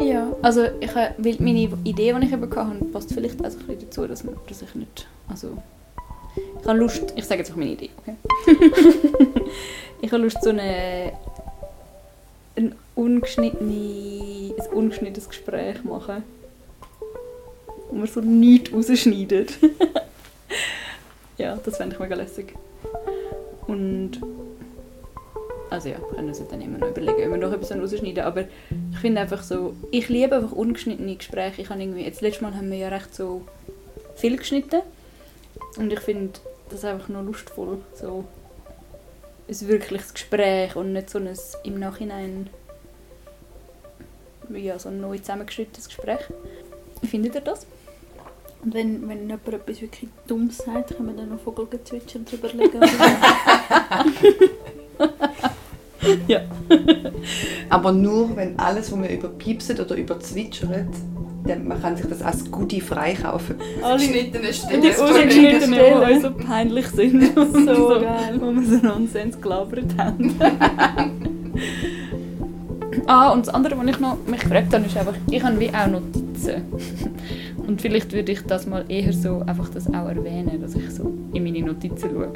Ja, also ich, weil meine Idee, die ich eben hatte, passt vielleicht auch so ein bisschen dazu, dass, man, dass ich nicht, also ich habe Lust, ich sage jetzt auch meine Idee, okay? ich habe Lust, so eine, ein, ungeschnittene, ein ungeschnittenes Gespräch zu machen, wo man so nichts rausschneidet. ja, das fände ich mega lässig. Und also ja, wir können uns dann immer noch überlegen, ob wir noch etwas rausschneiden aber ich finde einfach so, ich liebe einfach ungeschnittene Gespräche. Ich habe irgendwie, jetzt letztes Mal haben wir ja recht so viel geschnitten und ich finde das ist einfach noch lustvoll, so ein wirkliches Gespräch und nicht so ein im Nachhinein ja, so ein neu zusammengeschnittenes Gespräch. Wie findet ihr das? Und wenn, wenn jemand etwas wirklich Dummes sagt, können wir dann noch Vogelgezwitscher drüber legen. ja. Aber nur, wenn alles, was man überpiepset oder überzwitschert, dann man kann sich das als Goodie freikaufen. Alle Geschnittene Stellen. die ungeschnittenen, die uns so peinlich sind. So so geil. Wo wir so Nonsens gelabert haben. ah, und das andere, was ich noch mich gefragt habe, ist einfach, ich habe wie auch Notizen. Und vielleicht würde ich das mal eher so einfach das auch erwähnen, dass ich so in meine Notizen schaue.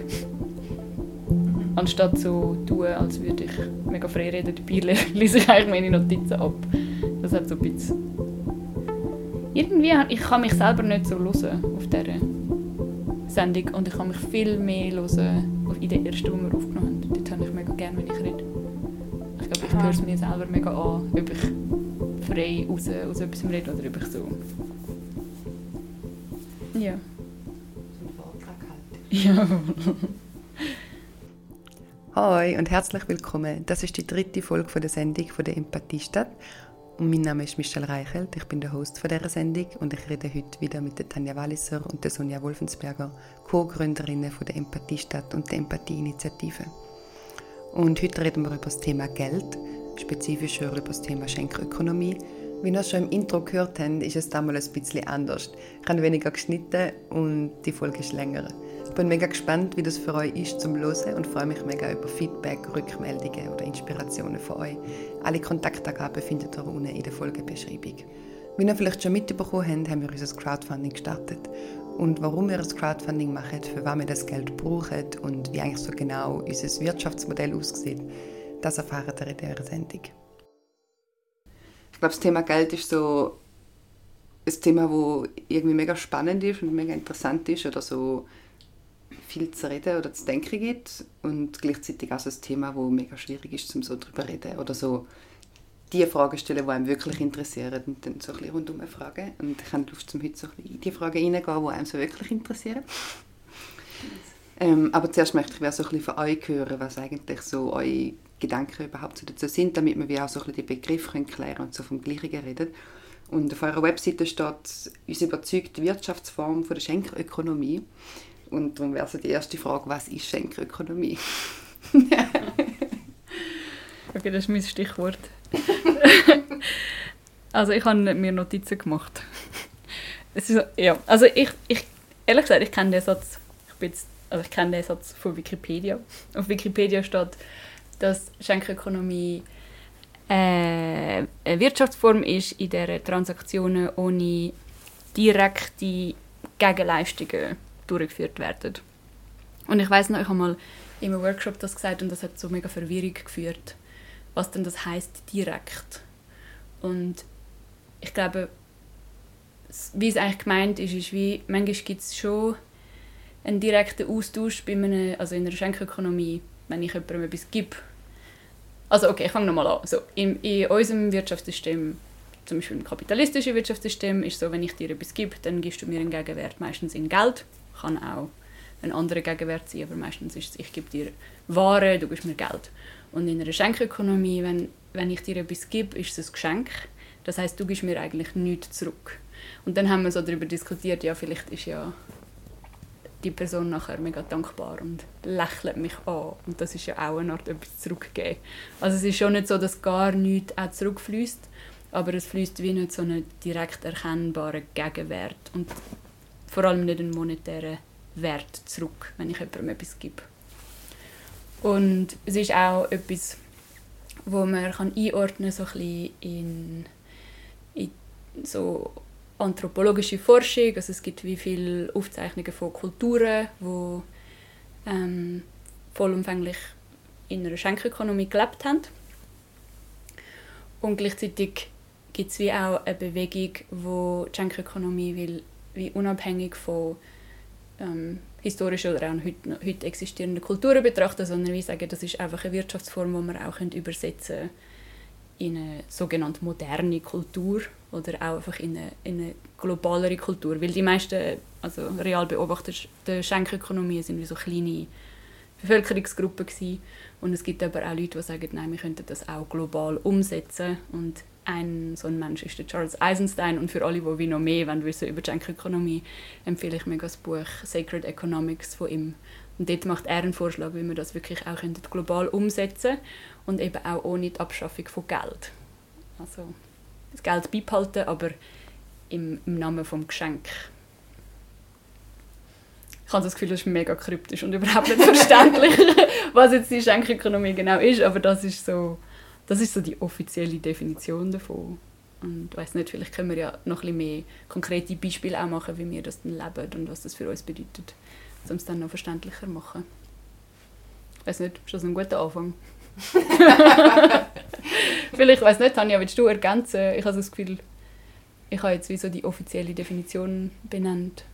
Anstatt so tun, als würde ich mega frei reden, dabei le- lese ich eigentlich meine Notizen ab. Das hat so ein bisschen... Irgendwie, ich kann mich selber nicht so hören auf dieser Sendung und ich kann mich viel mehr hören in der ersten, die wir aufgenommen haben. Dort habe ich mega gerne, wenn ich rede. Ich glaube, ich höre es mir selber mega an, ob ich frei raus, aus etwas rede oder ob ich so... Ja. Ja. Hoi und herzlich willkommen. Das ist die dritte Folge von der Sendung von der Empathiestadt. Und mein Name ist Michelle Reichelt, ich bin der Host von dieser Sendung und ich rede heute wieder mit der Tanja Walliser und der Sonja Wolfensberger, Co-Gründerinnen von der Empathiestadt und der Empathieinitiative. Und heute reden wir über das Thema Geld, spezifischer über das Thema Schenkökonomie. Wie ihr schon im Intro gehört habt, ist es damals ein bisschen anders. Ich habe weniger geschnitten und die Folge ist länger. Ich bin mega gespannt, wie das für euch ist zum Hören und freue mich mega über Feedback, Rückmeldungen oder Inspirationen von euch. Alle Kontaktangaben findet ihr unten in der Folgebeschreibung. Wie ihr vielleicht schon mitbekommen habt, haben wir unser Crowdfunding gestartet. Und warum wir das Crowdfunding machen, für was wir das Geld brauchen und wie eigentlich so genau unser Wirtschaftsmodell aussieht, das erfahrt ihr in dieser Sendung. Ich glaube, das Thema Geld ist so ein Thema, das irgendwie mega spannend ist und mega interessant ist oder so viel zu reden oder zu denken gibt und gleichzeitig auch so ein Thema, das mega schwierig ist, um so darüber zu reden oder so die Fragen stellen, die einem wirklich interessieren und dann so ein bisschen rundum fragen. Und ich habe Lust, um heute so ein bisschen in die Fragen reingehen, die einem so wirklich interessieren. Ähm, aber zuerst möchte ich wieder so ein bisschen von euch hören, was eigentlich so eure Gedanken überhaupt dazu sind, damit wir auch so ein bisschen die Begriffe können klären und so vom Gleichen reden. Und auf eurer Webseite steht «Uns überzeugt die Wirtschaftsform von der Schenkökonomie». Und darum wäre so die erste Frage, was ist Schenkökonomie? Okay, das ist mein Stichwort. also ich habe mir Notizen gemacht. Es ist ja, also ich, ich ehrlich gesagt, ich kenne den Satz, ich bin jetzt, also ich kenne den Satz von Wikipedia. Auf Wikipedia steht, dass Schenkökonomie äh, eine Wirtschaftsform ist, in der Transaktionen ohne direkte Gegenleistungen durchgeführt werden. Und ich weiß noch, ich habe mal in einem Workshop das gesagt und das hat so mega Verwirrung geführt, was denn das heißt direkt. Und ich glaube, wie es eigentlich gemeint ist, ist wie, manchmal gibt es schon einen direkten Austausch bei einem, also in einer Schenkökonomie, wenn ich jemandem etwas gebe. Also okay, ich fange nochmal an. So, in, in unserem Wirtschaftssystem, zum Beispiel im kapitalistischen Wirtschaftssystem, ist so, wenn ich dir etwas gebe, dann gibst du mir einen Gegenwert, meistens in Geld, kann auch ein anderer Gegenwert sein, aber meistens ist es, ich gebe dir Ware, du gibst mir Geld. Und in einer Schenkökonomie, wenn, wenn ich dir etwas gebe, ist es ein Geschenk. Das heißt, du gibst mir eigentlich nichts zurück. Und dann haben wir so darüber diskutiert, ja, vielleicht ist ja die Person nachher mega dankbar und lächelt mich an. Und das ist ja auch eine Art etwas zurückgeben. Also es ist schon nicht so, dass gar nichts auch zurückfließt, aber es fließt wie nicht so einen direkt erkennbaren Gegenwert und vor allem nicht einen monetären Wert zurück, wenn ich jemandem etwas gebe. Und es ist auch etwas, wo man kann einordnen so ein in, in so anthropologische Forschung. Also es gibt wie viele Aufzeichnungen von Kulturen, wo ähm, vollumfänglich in einer Schenkökonomie gelebt haben. Und gleichzeitig gibt es wie auch eine Bewegung, wo die Schenkökonomie will, wie unabhängig von ähm, historischen oder auch heute, heute existierenden Kulturen betrachten, sondern wie sagen, das ist einfach eine Wirtschaftsform, die man auch übersetzen in eine sogenannte moderne Kultur oder auch einfach in eine, in eine globalere Kultur, weil die meisten, also real beobachteten Schenkökonomien sind wie so kleine Bevölkerungsgruppen gewesen. und es gibt aber auch Leute, die sagen, nein, wir könnten das auch global umsetzen und ein so ein Mensch ist der Charles Eisenstein und für alle, die noch mehr wollen wissen über die Schenkökonomie, empfehle ich mir das Buch Sacred Economics von ihm. Und dort macht er einen Vorschlag, wie wir das wirklich auch global umsetzen können und eben auch ohne die Abschaffung von Geld. Also das Geld beibehalten, aber im, im Namen des Geschenk. Ich habe das Gefühl, das ist mega kryptisch und überhaupt nicht verständlich, was jetzt die Schenkökonomie genau ist, aber das ist so das ist so die offizielle Definition davon. Und ich weiß nicht, vielleicht können wir ja noch ein bisschen mehr konkrete Beispiele auch machen, wie wir das dann leben und was das für uns bedeutet, um es dann noch verständlicher zu machen. Ich weiß nicht, ist das ein guter Anfang? vielleicht, ich weiß nicht, Tanja, willst du ergänzen? Ich habe das Gefühl, ich habe jetzt wie so die offizielle Definition benannt.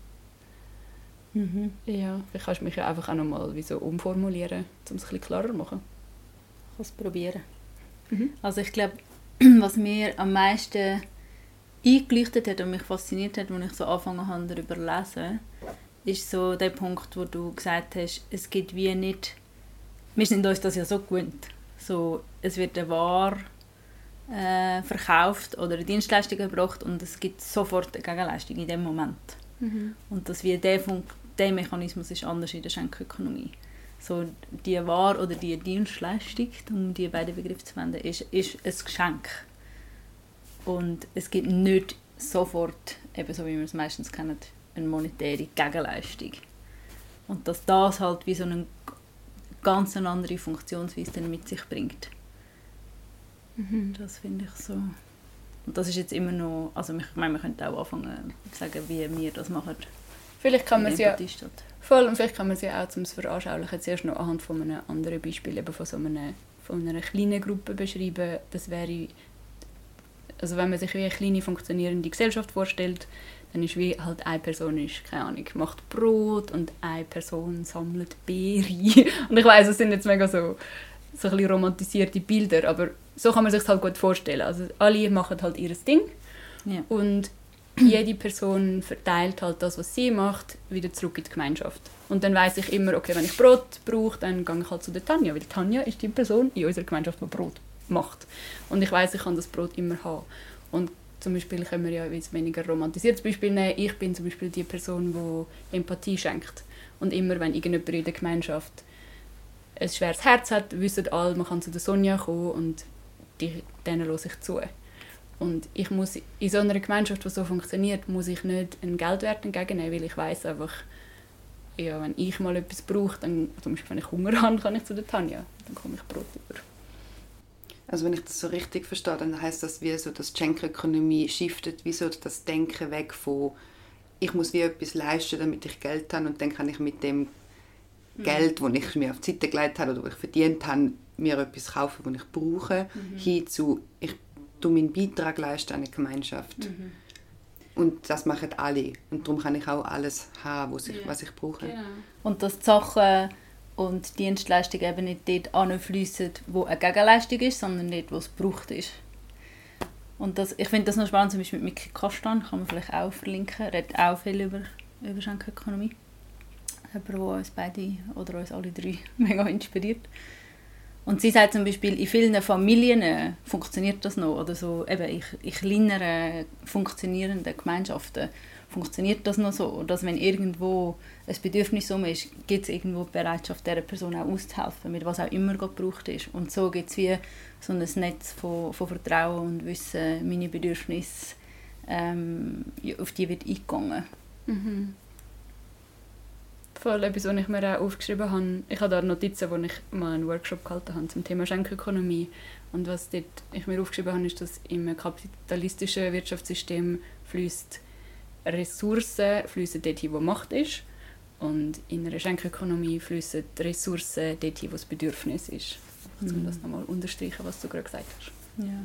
Mhm. Ja, vielleicht kannst du mich ja einfach auch nochmal so umformulieren, um es ein bisschen klarer zu machen. Ich kann es probieren. Mhm. Also ich glaube, was mir am meisten eingeleuchtet hat und mich fasziniert hat, als ich so angefangen habe, darüber zu lesen, ist so der Punkt, wo du gesagt hast, es gibt wie nicht, wir sind uns das ja so gewöhnt, so, es wird eine Ware äh, verkauft oder eine Dienstleistung erbracht und es gibt sofort eine Gegenleistung in dem Moment. Mhm. Und dass wie der, der Mechanismus ist anders in der Schenkökonomie so die Ware oder die Dienstleistung, um die beiden Begriffe zu verwenden, ist, ist ein Geschenk. Und es gibt nicht sofort, eben so wie wir es meistens kennen, eine monetäre Gegenleistung. Und dass das halt wie so eine ganz andere Funktionsweise dann mit sich bringt. Mhm. Das finde ich so. Und das ist jetzt immer noch, also ich meine, wir könnten auch anfangen zu sagen, wie wir das machen. Vielleicht kann man es ja Voll, und vielleicht kann man sie auch zum Veranschaulichen zuerst noch anhand von einem anderen Beispiel, eben von so einer, von einer kleinen Gruppe beschreiben. Das wäre, also wenn man sich wie eine kleine funktionierende Gesellschaft vorstellt, dann ist wie halt eine Person ist, keine Ahnung, macht Brot und eine Person sammelt Beeren. Und ich weiß, es sind jetzt mega so, so ein bisschen romantisierte Bilder, aber so kann man sich halt gut vorstellen. Also alle machen halt ihr Ding ja. und jede Person verteilt halt das, was sie macht, wieder zurück in die Gemeinschaft. Und dann weiß ich immer, okay, wenn ich Brot brauche, dann gehe ich halt zu der Tanja, weil Tanja ist die Person in unserer Gemeinschaft, die Brot macht. Und ich weiß, ich kann das Brot immer haben. Und zum Beispiel können wir ja ein weniger romantisiertes Beispiel nehmen. Ich bin zum Beispiel die Person, die Empathie schenkt. Und immer, wenn irgendjemand in der Gemeinschaft ein schweres Herz hat, wissen alle, man kann zu der Sonja kommen und die, denen höre ich zu. Und ich muss in so einer Gemeinschaft, die so funktioniert, muss ich nicht einen Geldwert entgegennehmen, weil ich weiß einfach, ja, wenn ich mal etwas brauche, dann, zum Beispiel wenn ich Hunger habe, kann ich zu der Tanja, dann komme ich Brot über. Also wenn ich das so richtig verstehe, dann heißt das wie so, dass die Schenkökonomie shiftet, wie so das Denken weg von ich muss wie etwas leisten, damit ich Geld habe und dann kann ich mit dem mhm. Geld, das ich mir auf die Seite gelegt habe oder das ich verdient habe, mir etwas kaufen, das ich brauche, mhm. hin zu ich du meinen Beitrag leisten an eine Gemeinschaft. Mhm. Und das machen alle. Und darum kann ich auch alles haben, was ich, ja. was ich brauche. Genau. Und dass die Sachen und Dienstleistungen eben nicht dort anfließen, wo eine Gegenleistung ist, sondern dort, wo es gebraucht ist. Und das, ich finde das noch spannend, zum Beispiel mit Miki Kastan, kann man vielleicht auch verlinken, er redet auch viel über, über Schenkökonomie. Jemand, der uns beide oder uns alle drei mega inspiriert. Und sie sagt zum Beispiel, in vielen Familien äh, funktioniert das noch. Oder so, eben in, in kleineren, funktionierenden Gemeinschaften funktioniert das noch so. Dass wenn irgendwo ein Bedürfnis um ist, gibt es irgendwo die Bereitschaft, dieser Person auch auszuhelfen, mit was auch immer gebraucht ist. Und so gibt es wie so ein Netz von, von Vertrauen und Wissen, meine Bedürfnisse, ähm, auf die wird eingegangen. Mhm. Fall etwas, was ich mir auch aufgeschrieben habe. Ich habe da Notizen, wo ich mal einen Workshop gehalten habe zum Thema Schenkökonomie. Und was dort ich mir aufgeschrieben habe, ist, dass im kapitalistischen Wirtschaftssystem fließt Ressourcen fließen dort hin, wo Macht ist. Und in einer Schenkökonomie fließen Ressourcen dort hin, wo das Bedürfnis ist. Mhm. Um das nochmal unterstreichen, was du gerade gesagt hast. Ja.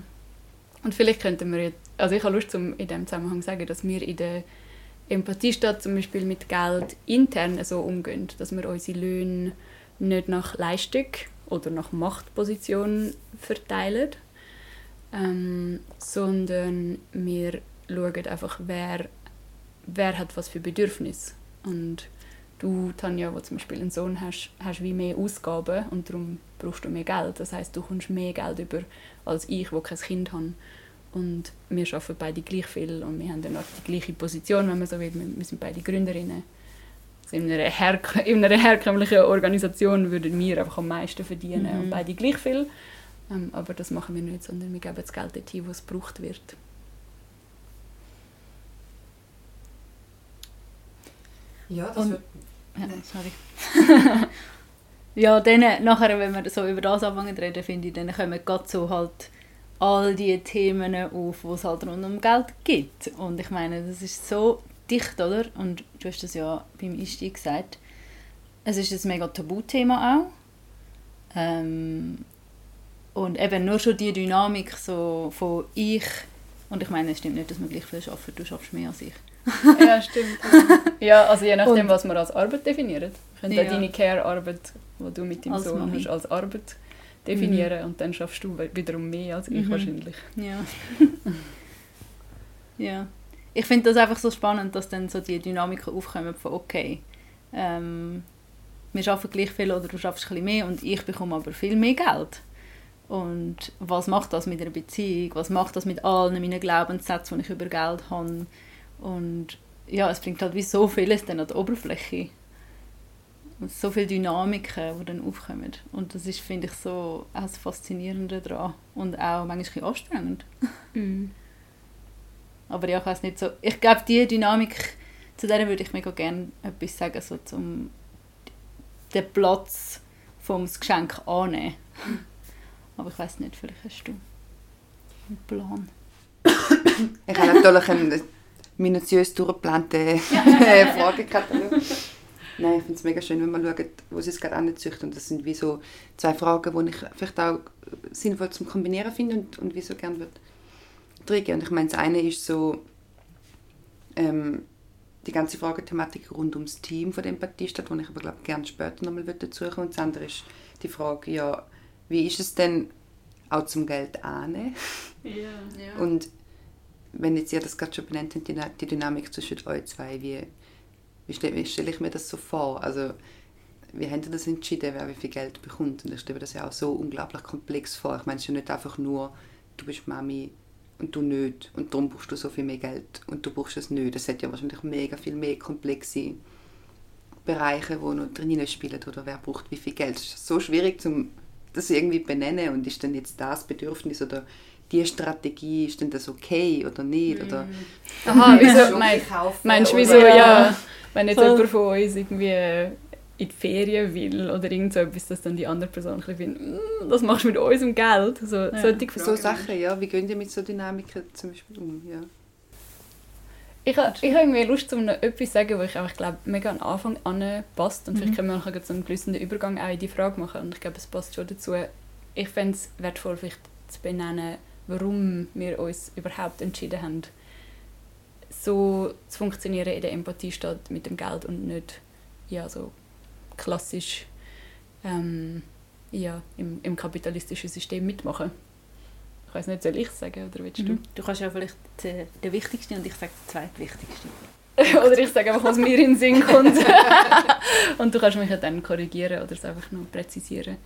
Und vielleicht könnten wir, jetzt, also ich habe Lust, um in diesem Zusammenhang zu sagen, dass wir in der Empathiestadt zum Beispiel mit Geld intern so umgehen, dass wir unsere Löhne nicht nach Leistung oder nach Machtposition verteilen, ähm, sondern wir schauen einfach, wer, wer hat was für Bedürfnis. Und du, Tanja, wo zum Beispiel einen Sohn hast, hast wie mehr Ausgaben und darum brauchst du mehr Geld. Das heißt, du kommst mehr Geld über als ich, wo kein Kind habe. Und wir arbeiten beide gleich viel und wir haben dann auch die gleiche Position, wenn man so will. Wir sind beide Gründerinnen. Also in, einer Herk in einer herkömmlichen Organisation würden wir einfach am meisten verdienen mhm. und beide gleich viel. Ähm, aber das machen wir nicht, sondern wir geben das Geld dorthin, wo es gebraucht wird. Ja, das und, wird... Ja, sorry. ja, dann, nachher, wenn wir so über das anfangen zu reden, finde ich, dann kommen gerade so halt all die Themen auf, die es halt rund um Geld gibt. Und ich meine, das ist so dicht, oder? Und du hast das ja beim Einstieg gesagt. Es ist ein mega Tabuthema auch. Ähm, und eben nur schon die Dynamik so von ich, und ich meine, es stimmt nicht, dass man gleich viel arbeitet, du schaffst mehr als ich. ja, stimmt. Ja, also je nachdem, und, was man als Arbeit definiert. Könnte ja. deine Care-Arbeit, die du mit deinem als Sohn Mami. hast, als Arbeit definieren mhm. und dann schaffst du wiederum mehr als ich mhm. wahrscheinlich. Ja. ja. Ich finde das einfach so spannend, dass dann so die Dynamiken aufkommen von okay, ähm, wir arbeiten gleich viel oder du schaffst ein bisschen mehr und ich bekomme aber viel mehr Geld. Und was macht das mit einer Beziehung? Was macht das mit allen meinen Glaubenssätzen, die ich über Geld habe? Und ja, es bringt halt wie so vieles dann an die Oberfläche so viele Dynamiken, die dann aufkommen. Und das ist, finde ich, so auch das Faszinierende daran. Und auch manchmal ein anstrengend. Mm. Aber ja, ich weiß nicht so... Ich glaube, diese Dynamik, zu der würde ich mega gerne etwas sagen, so zum den Platz vom Geschenk annehmen. Aber ich weiß nicht, vielleicht hast du einen Plan. ich habe natürlich einen minutiös durchgeplanten Fragekatalog. Nein, ich finde es mega schön, wenn man schaut, wo sie es gerade anzüchten. Und das sind wie so zwei Fragen, die ich vielleicht auch sinnvoll zum Kombinieren finde und, und wie so gerne würde trinken. Und ich meine, das eine ist so ähm, die ganze Fragethematik rund ums Team von der Empathiestadt, wo ich aber glaube gerne später nochmal dazu kommen Und das andere ist die Frage, ja, wie ist es denn auch zum Geld annehmen? Ja. ja. Und wenn jetzt ihr das gerade schon benannt habt, die Dynamik zwischen euch zwei, wie wie stelle, stelle ich mir das so vor? Also, wie haben Sie das entschieden, wer wie viel Geld bekommt? Und ich stelle mir das ja auch so unglaublich komplex vor. Ich meine, es ist ja nicht einfach nur, du bist Mami und du nicht und darum brauchst du so viel mehr Geld und du brauchst es nicht. Das hat ja wahrscheinlich mega viel mehr komplexe Bereiche, die noch drin spielen oder wer braucht wie viel Geld. Es ist so schwierig, um das irgendwie benennen und ist dann jetzt das Bedürfnis oder die Strategie, ist denn das okay oder nicht? Oder mm. Aha, wieso, mein, meinst du, wieso, ja, wenn jetzt jemand von uns irgendwie in die Ferien will oder irgend so etwas, dass dann die andere Person ein findet, mm, das machst du mit unserem Geld. So, ja. solche so Sachen, ja. Wie gehen die mit so Dynamiken zum Beispiel um? Ja. Ich, habe ich habe irgendwie Lust, um etwas zu sagen, wo ich einfach glaube, mega am Anfang anpasst. Und mhm. vielleicht können wir nachher so einen fließenden Übergang auch in die Frage machen. Und ich glaube, es passt schon dazu. Ich fände es wertvoll, vielleicht zu benennen, warum wir uns überhaupt entschieden haben, so zu funktionieren in der Empathie statt mit dem Geld und nicht ja, so klassisch ähm, ja, im, im kapitalistischen System mitmachen. Ich weiß nicht, soll ich es sagen oder willst du? Mhm. Du kannst ja vielleicht den, den wichtigsten und ich sage den zweitwichtigsten. oder ich sage einfach, was mir in den Sinn kommt. und du kannst mich ja dann korrigieren oder es einfach noch präzisieren.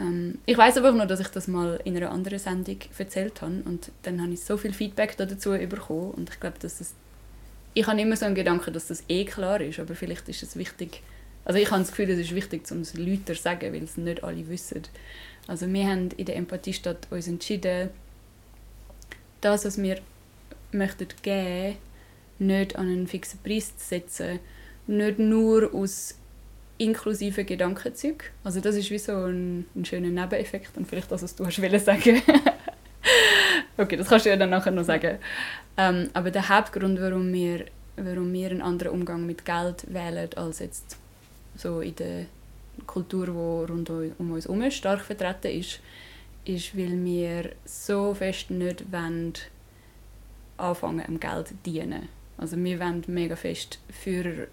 Ähm, ich weiß aber nur, dass ich das mal in einer anderen Sendung erzählt habe und dann habe ich so viel Feedback dazu bekommen und ich glaube, dass es ich habe immer so einen Gedanken, dass das eh klar ist, aber vielleicht ist es wichtig, also ich habe das Gefühl, es ist wichtig, um es Leuten zu sagen, weil es nicht alle wissen. Also wir haben in der Empathiestadt uns entschieden, das, was wir möchten geben, nicht an einen fixen Preis zu setzen, nicht nur aus inklusiven Gedankenzügen. Also das ist wie so ein, ein schöner Nebeneffekt und vielleicht das, was du hast wollen sagen. okay, das kannst du ja dann nachher noch sagen. Ähm, aber der Hauptgrund, warum wir, warum wir einen anderen Umgang mit Geld wählen als jetzt so in der Kultur, die rund um uns herum stark vertreten ist, ist, weil wir so fest nicht wollen, anfangen, am Geld zu dienen. Also wir wollen mega fest für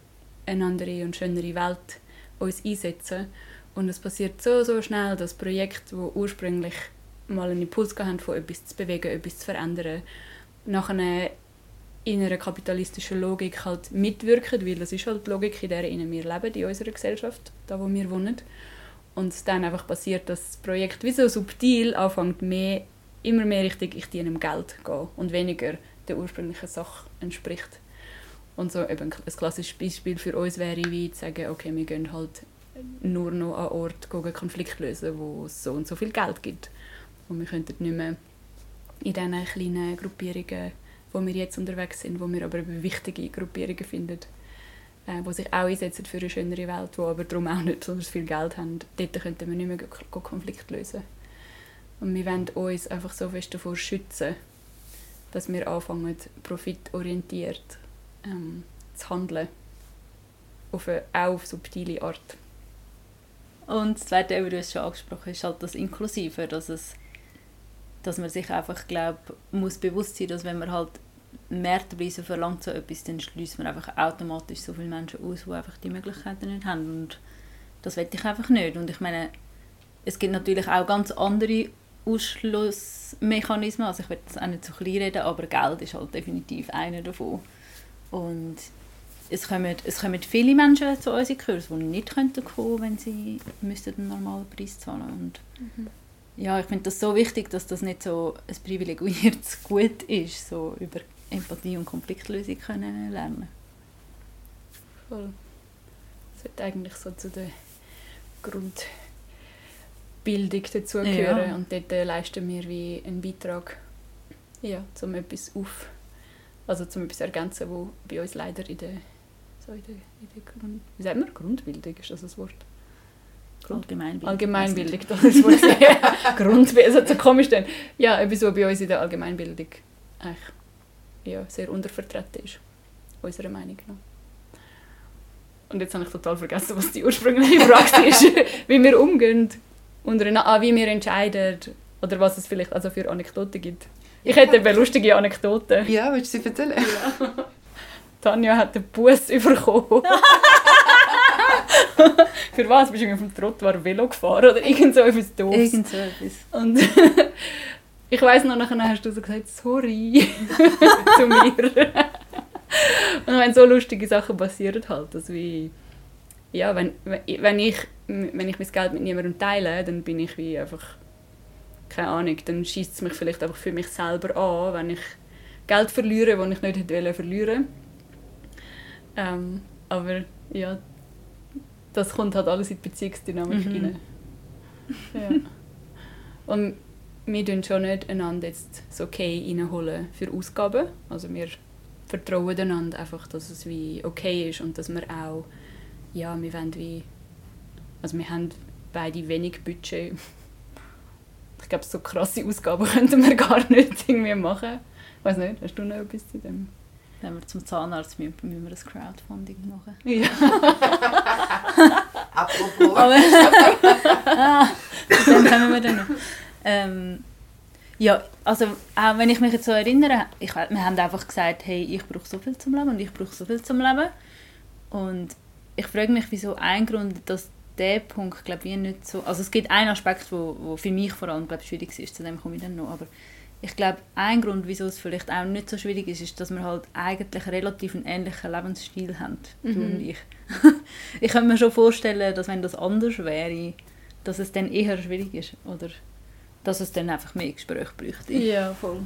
eine andere und schönere Welt uns einsetzen. Und es passiert so, so schnell, dass Projekte, die ursprünglich mal einen Impuls haben, von etwas zu bewegen, etwas zu verändern, nachher in einer kapitalistischen Logik halt mitwirken, weil das ist halt die Logik, in der wir leben, in unserer Gesellschaft, da wo wir wohnen. Und es dann einfach passiert, dass das Projekt wie so subtil anfängt, mehr, immer mehr Richtung «ich diene dem Geld» gehen und weniger der ursprünglichen Sache entspricht. Und so eben ein klassisches Beispiel für uns wäre, wie zu sagen, okay, wir gehen halt nur noch an Ort einen Konflikt lösen, wo es so und so viel Geld gibt. Und wir könnten nicht mehr in diesen kleinen Gruppierungen, wo wir jetzt unterwegs sind, wo wir aber wichtige Gruppierungen finden, äh, die sich auch einsetzen für eine schönere Welt, die aber darum auch nicht so viel Geld haben, dort könnten wir nicht mehr Konflikt lösen. Und wir wollen uns einfach so fest davor schützen, dass wir anfangen, profitorientiert ähm, zu handeln. Auf eine, auch auf subtile Art. Und das Zweite, was du schon angesprochen hast, ist halt das Inklusive, dass, es, dass man sich einfach, glaub, muss bewusst sein, dass wenn man halt Mehrpreise verlangt so etwas, dann schließt man einfach automatisch so viele Menschen aus, die einfach die Möglichkeiten nicht haben. Und das will ich einfach nicht. Und ich meine, es gibt natürlich auch ganz andere Ausschlussmechanismen. Also ich will das auch nicht zu klein reden, aber Geld ist halt definitiv einer davon. Und es kommen, es kommen viele Menschen zu unseren Kursen, die nicht könnten kommen wenn sie müssten einen normalen Preis zahlen und mhm. ja, ich finde das so wichtig, dass das nicht so ein privilegiertes Gut ist, so über Empathie und Konfliktlösung können lernen. Voll. Das wird eigentlich so zu der Grundbildung dazugehören ja. und dort leisten wir wie einen Beitrag, ja, um etwas auf also zum etwas ergänzen, wo bei uns leider in der, so in der, in der Grund, wie sagt man, Grundbildung, ist das ein Wort? Grund Allgemeinbildung. Das ist das Wort. Grundbildung, also so komisch dann. Ja, etwas, was bei uns in der Allgemeinbildung eigentlich ja, sehr untervertreten ist, unserer Meinung nach. Und jetzt habe ich total vergessen, was die ursprüngliche Frage ist, wie wir umgehen, untereinander, ah, wie wir entscheiden oder was es vielleicht also für Anekdoten gibt. Ich hätte eine lustige Anekdote. Ja, willst du sie erzählen? Ja. Tanja hat den Bus bekommen. Für was? Bist du auf dem Trottoir Velo gefahren oder irgend so etwas doofes? Irgend so etwas. Und ich weiss noch, nachher hast du so gesagt, sorry zu mir. Und wenn so lustige Sachen passieren halt, dass wie ja, wenn, wenn, ich, wenn ich mein Geld mit niemandem teile, dann bin ich wie einfach keine Ahnung, dann schießt es mich vielleicht einfach für mich selber an, wenn ich Geld verliere, das ich nicht hätte verlieren ähm, Aber ja, das kommt halt alles in die Beziehungsdynamik mhm. rein. Ja. Und wir tun schon nicht einander jetzt so okay reinholen für Ausgaben. Also wir vertrauen einander einfach, dass es wie okay ist und dass wir auch, ja, wir wollen wie, also wir haben beide wenig Budget ich glaube, so krasse Ausgaben könnten wir gar nicht irgendwie machen. Ich weiß nicht, hast du noch etwas zu dem? Wenn wir zum Zahnarzt müssen, müssen wir ein Crowdfunding machen. Ja. Apropos. ah, dann kommen wir dann noch. Ähm, ja, also auch wenn ich mich jetzt so erinnere, ich, wir haben einfach gesagt, hey, ich brauche so viel zum Leben und ich brauche so viel zum Leben. Und ich frage mich, wieso ein Grund, dass der Punkt, glaube ich, nicht so... Also es gibt einen Aspekt, wo, wo für mich vor allem glaub, schwierig ist, zu dem komme ich dann noch, aber ich glaube, ein Grund, wieso es vielleicht auch nicht so schwierig ist, ist, dass wir halt eigentlich relativ einen ähnlichen Lebensstil haben, mhm. du und ich. ich könnte mir schon vorstellen, dass wenn das anders wäre, dass es dann eher schwierig ist, oder dass es dann einfach mehr Gespräch bräuchte. Ja, voll.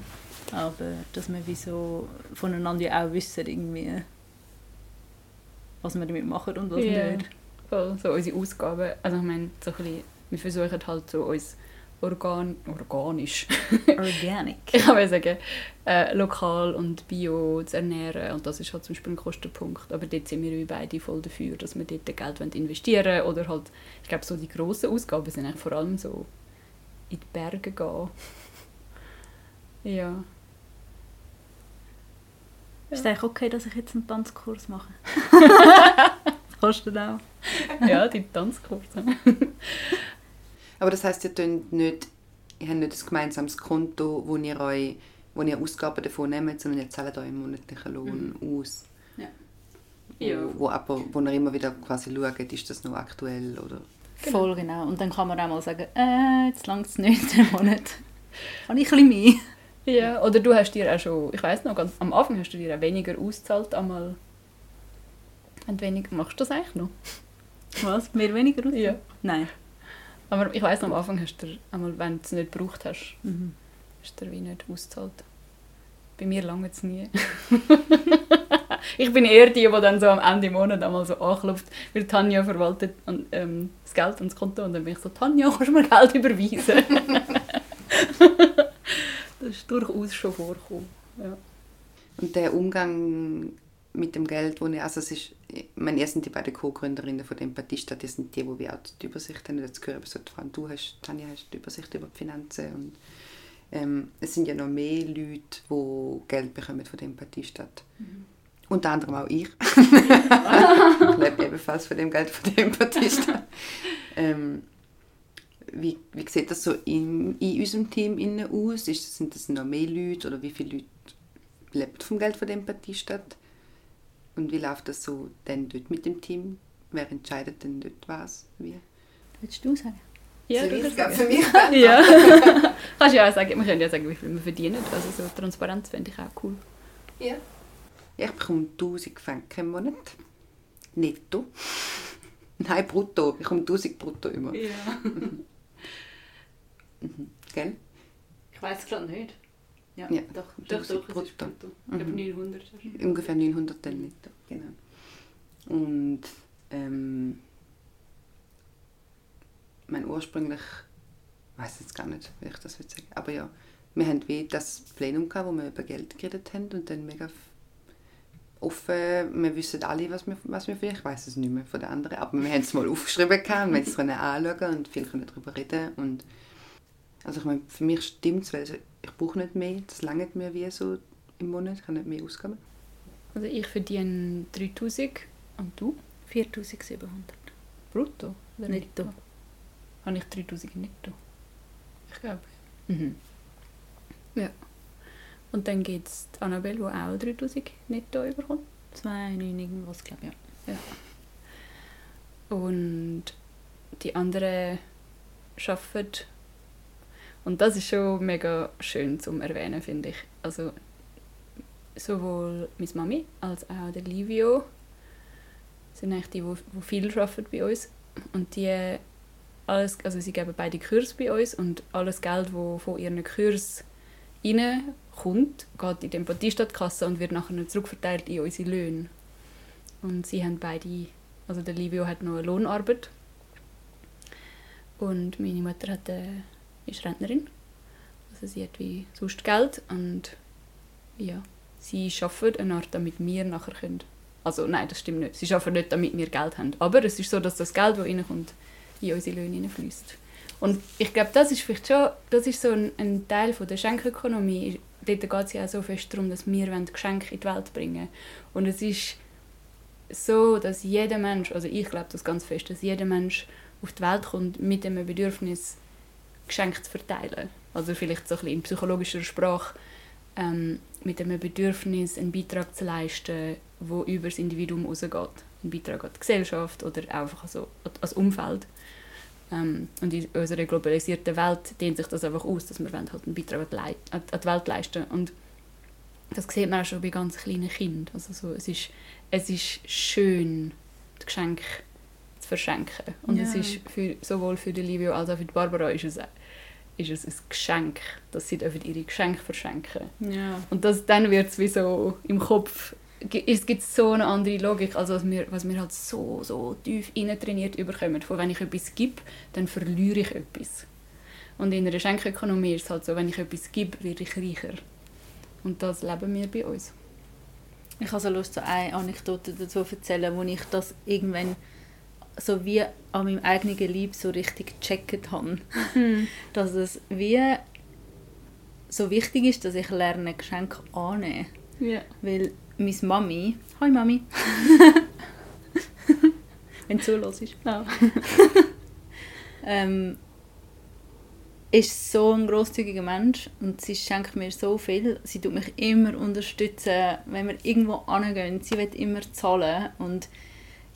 Aber dass wir wie so voneinander auch wissen, irgendwie, was wir damit machen und was yeah. nicht voll. So unsere Ausgaben, also ich meine, so ein bisschen, wir versuchen halt so uns organ organisch. Organic. ich kann sagen, äh, lokal und bio zu ernähren. Und das ist halt zum Beispiel ein Kostenpunkt. Aber dort sind wir beide voll dafür, dass wir dort Geld investieren wollen. Oder halt, ich glaube, so die grossen Ausgaben sind eigentlich vor allem so in die Berge gehen. ja. Ist es eigentlich okay, dass ich jetzt einen Tanzkurs mache? Kostet auch. ja, die Tanzkurse. Aber das heisst, ihr könnt nicht, ihr habt nicht ein gemeinsames Konto, wo ihr, euch, wo ihr Ausgaben davon nehmt, sondern ihr zahlt euch einen monatlichen Lohn mhm. aus. Ja. Ja. Wo, aber, wo ihr immer wieder quasi schaut, ist das noch aktuell oder... Genau. Voll genau. Und dann kann man auch mal sagen, äh, jetzt langt es nicht, den Monat. Kann ich ein bisschen mehr. Ja, oder du hast dir auch schon, ich weiß noch, ganz, am Anfang hast du dir auch weniger ausgezahlt, einmal und wenig, machst du das eigentlich noch? Was? Mehr weniger ausgezahlt? Ja. Nein. Aber ich weiß noch, am Anfang hast du, einmal, wenn du es nicht gebraucht hast, Mhm. hast du dir wie nicht ausgezahlt. Bei mir lange es nie. ich bin eher die, die dann so am Ende des Monats einmal so anklopft, weil Tanja verwaltet an, ähm, das Geld und das Konto und dann bin ich so, Tanja, kannst du mir Geld überweisen? das ist durchaus schon vorgekommen. Ja. Und der Umgang mit dem Geld, wo ich, also es ist, meine, ihr sind die beiden Co-Gründerinnen von der Empathiestadt, die sind die, wo wir auch die Übersicht haben. Jetzt gehören so, du hast, Tanja, hast die Übersicht über die Finanzen und ähm, es sind ja noch mehr Leute, die Geld bekommen von der Empathiestadt. Mhm. Unter anderem auch ich. ich lebe ebenfalls von dem Geld von der Empathiestadt. ähm, wie, wie sieht das so in, in unserem Team innen aus? Ist, sind das noch mehr Leute oder wie viele Leute leben vom Geld von der Empathiestadt? Und wie läuft das so denn dort mit dem Team? Wer entscheidet denn dort was? Wie? Willst du sagen? Ja, du das für mich. ja. Kannst ja auch sagen, wir können ja sagen, wie viel wir verdienen. Also so Transparenz finde ich auch cool. Ja. Ich bekomme 1000 Franken im Monat. Netto. Nein, brutto. Ich bekomme 1000 brutto immer. Ja. mhm. Gell? Ich weiß es gerade nicht. Ja, Ja. doch. Doch, doch, brutto. ist brutto. Ich glaube Mhm. 900. Ungefähr 900 dann netto. Genau. Und ähm, mein ursprünglich, ich weiß jetzt gar nicht, wie ich das will sagen, aber ja, wir haben wie das Plenum gehabt, wo wir über Geld geredet haben und dann mega offen, wir wissen alle, was wir, was wir vielleicht, ich weiß es nicht mehr von den anderen, aber wir haben es mal aufgeschrieben gehabt und wir haben es anschauen und viel darüber reden und also ich meine, für mich stimmt es, weil ich brauche nicht mehr, das langt mir wie so im Monat, ich habe nicht mehr Ausgaben. Also ich verdiene 3000 und du? 4700. Brutto? Oder Netto. Habe ich 3000 netto? Ich glaube. Mhm. Ja. Und dann gibt es Annabelle, die auch 3000 netto überkommt. 2,9 irgendwas, glaube ich. Ja. Und die anderen arbeiten. Und das ist schon mega schön zum Erwähnen, finde ich. Also sowohl meine Mami als auch der Livio sind eigentlich die, die, viel arbeiten bei uns. Und die alles, also sie geben beide Kurse bei uns und alles Geld, das von ihren Kursen reinkommt, geht in die Empathiestadtkasse und wird nachher zurückverteilt in unsere Löhne. Und sie haben beide, also der Livio hat noch eine Lohnarbeit und meine Mutter hat, äh, ist Rentnerin. Also sie hat wie sonst Geld und ja, sie arbeitet eine Art, damit wir nachher können. Also nein, das stimmt nicht. Sie arbeiten nicht, damit wir Geld haben. Aber es ist so, dass das Geld, das reinkommt, in unsere Löhne hineinfließt. Und ich glaube, das ist vielleicht schon, das ist so ein, ein Teil von der Schenkökonomie. Dort geht es ja auch so fest darum, dass wir Geschenke in die Welt bringen. Und es ist so, dass jeder Mensch, also ich glaube das ganz fest, dass jeder Mensch auf die Welt kommt mit dem Bedürfnis, Geschenke zu verteilen. Also vielleicht so ein bisschen in psychologischer Sprache, ähm, mit dem Bedürfnis, einen Beitrag zu leisten, wo über das Individuum rausgeht. Ein Beitrag an die Gesellschaft oder einfach so als Umfeld. Ähm, und in unserer globalisierten Welt dehnt sich das einfach aus, dass wir halt einen Beitrag an die, Welt leisten Und das sieht man auch schon bei ganz kleinen Kindern. Also so, es, ist, es ist schön, die Geschenke zu verschenken. Und es Ja. ist für, sowohl für die Livio als auch für die Barbara ist es, ist es ein Geschenk, dass sie dürfen ihre Geschenke verschenken Ja. Und das, dann wird es wie so im Kopf, es gibt so eine andere Logik, als was wir, was wir halt so, so tief trainiert überkommen. Von wenn ich etwas gebe, dann verliere ich etwas. Und in einer Schenkökonomie ist es halt so, wenn ich etwas gebe, werde ich reicher. Und das leben wir bei uns. Ich habe so Lust, so eine Anekdote dazu erzählen, wo ich das irgendwann so wie an meinem eigenen Lieb so richtig gecheckt habe. Hm. Dass es wie so wichtig ist, dass ich lerne, Geschenke annehmen. Ja. Weil meine Mami... Hi Mami! Wenn du zuhörst. Ja. ähm, ist so ein grosszügiger Mensch und sie schenkt mir so viel. Sie tut mich immer unterstützen, wenn wir irgendwo angehen. Sie wird immer zahlen und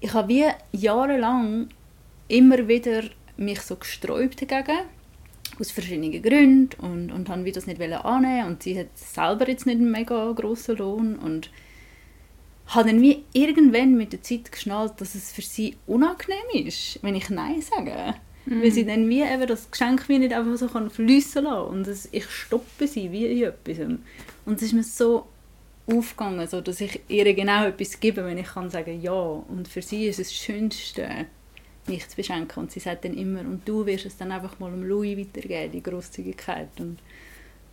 ich habe wie jahrelang immer wieder mich so gesträubt dagegen aus verschiedenen Gründen und, und habe das nicht annehmen und sie hat selber jetzt nicht einen mega grossen Lohn und habe dann wie irgendwann mit der Zeit geschnallt, dass es für sie unangenehm ist, wenn ich Nein sage. Mhm. Weil sie dann wie eben das Geschenk wie nicht einfach so kann fliessen lassen und das, ich stoppe sie wie in etwas. Und es ist mir so aufgegangen, so dass ich ihr genau etwas gebe, wenn ich kann sagen ja. Und für sie ist es das Schönste, mich zu beschenken. Und sie sagt dann immer, und du wirst es dann einfach mal um Louis weitergeben, die Grosszügigkeit. Und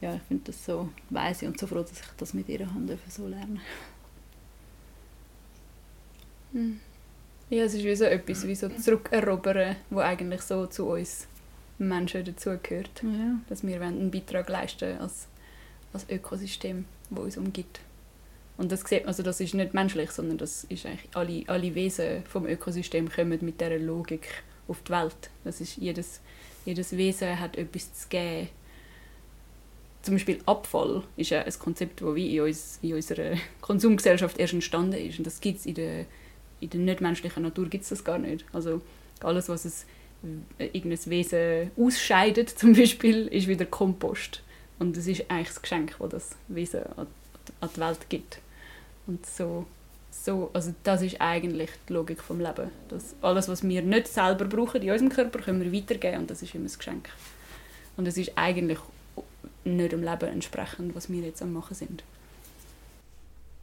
ja, ich finde das so weise und so froh, dass ich das mit ihr haben so lernen hm. Ja, es ist wie so etwas, wie so zurückerobern, wo eigentlich so zu uns Menschen dazugehört. Ja. Dass wir einen Beitrag leisten als, als Ökosystem, das uns umgibt. Und das sieht also das ist nicht menschlich, sondern das ist eigentlich alle, alle Wesen vom Ökosystem kommen mit dieser Logik auf die Welt. Das ist jedes, jedes Wesen hat etwas zu geben. Zum Beispiel Abfall ist ja ein Konzept, das wie in, uns, in unserer Konsumgesellschaft erst entstanden ist. Und das gibt es in der, in der nichtmenschlichen Natur gibt's das gar nicht. Also alles, was es äh, irgendein Wesen ausscheidet, zum Beispiel, ist wieder Kompost. Und das ist eigentlich das Geschenk, das das Wesen an an die Welt gibt. Und so, so, also das ist eigentlich die Logik vom Leben. Dass alles, was wir nicht selber brauchen in unserem Körper, können wir weitergeben und das ist immer ein Geschenk. Und es ist eigentlich nicht dem Leben entsprechend, was wir jetzt am machen sind.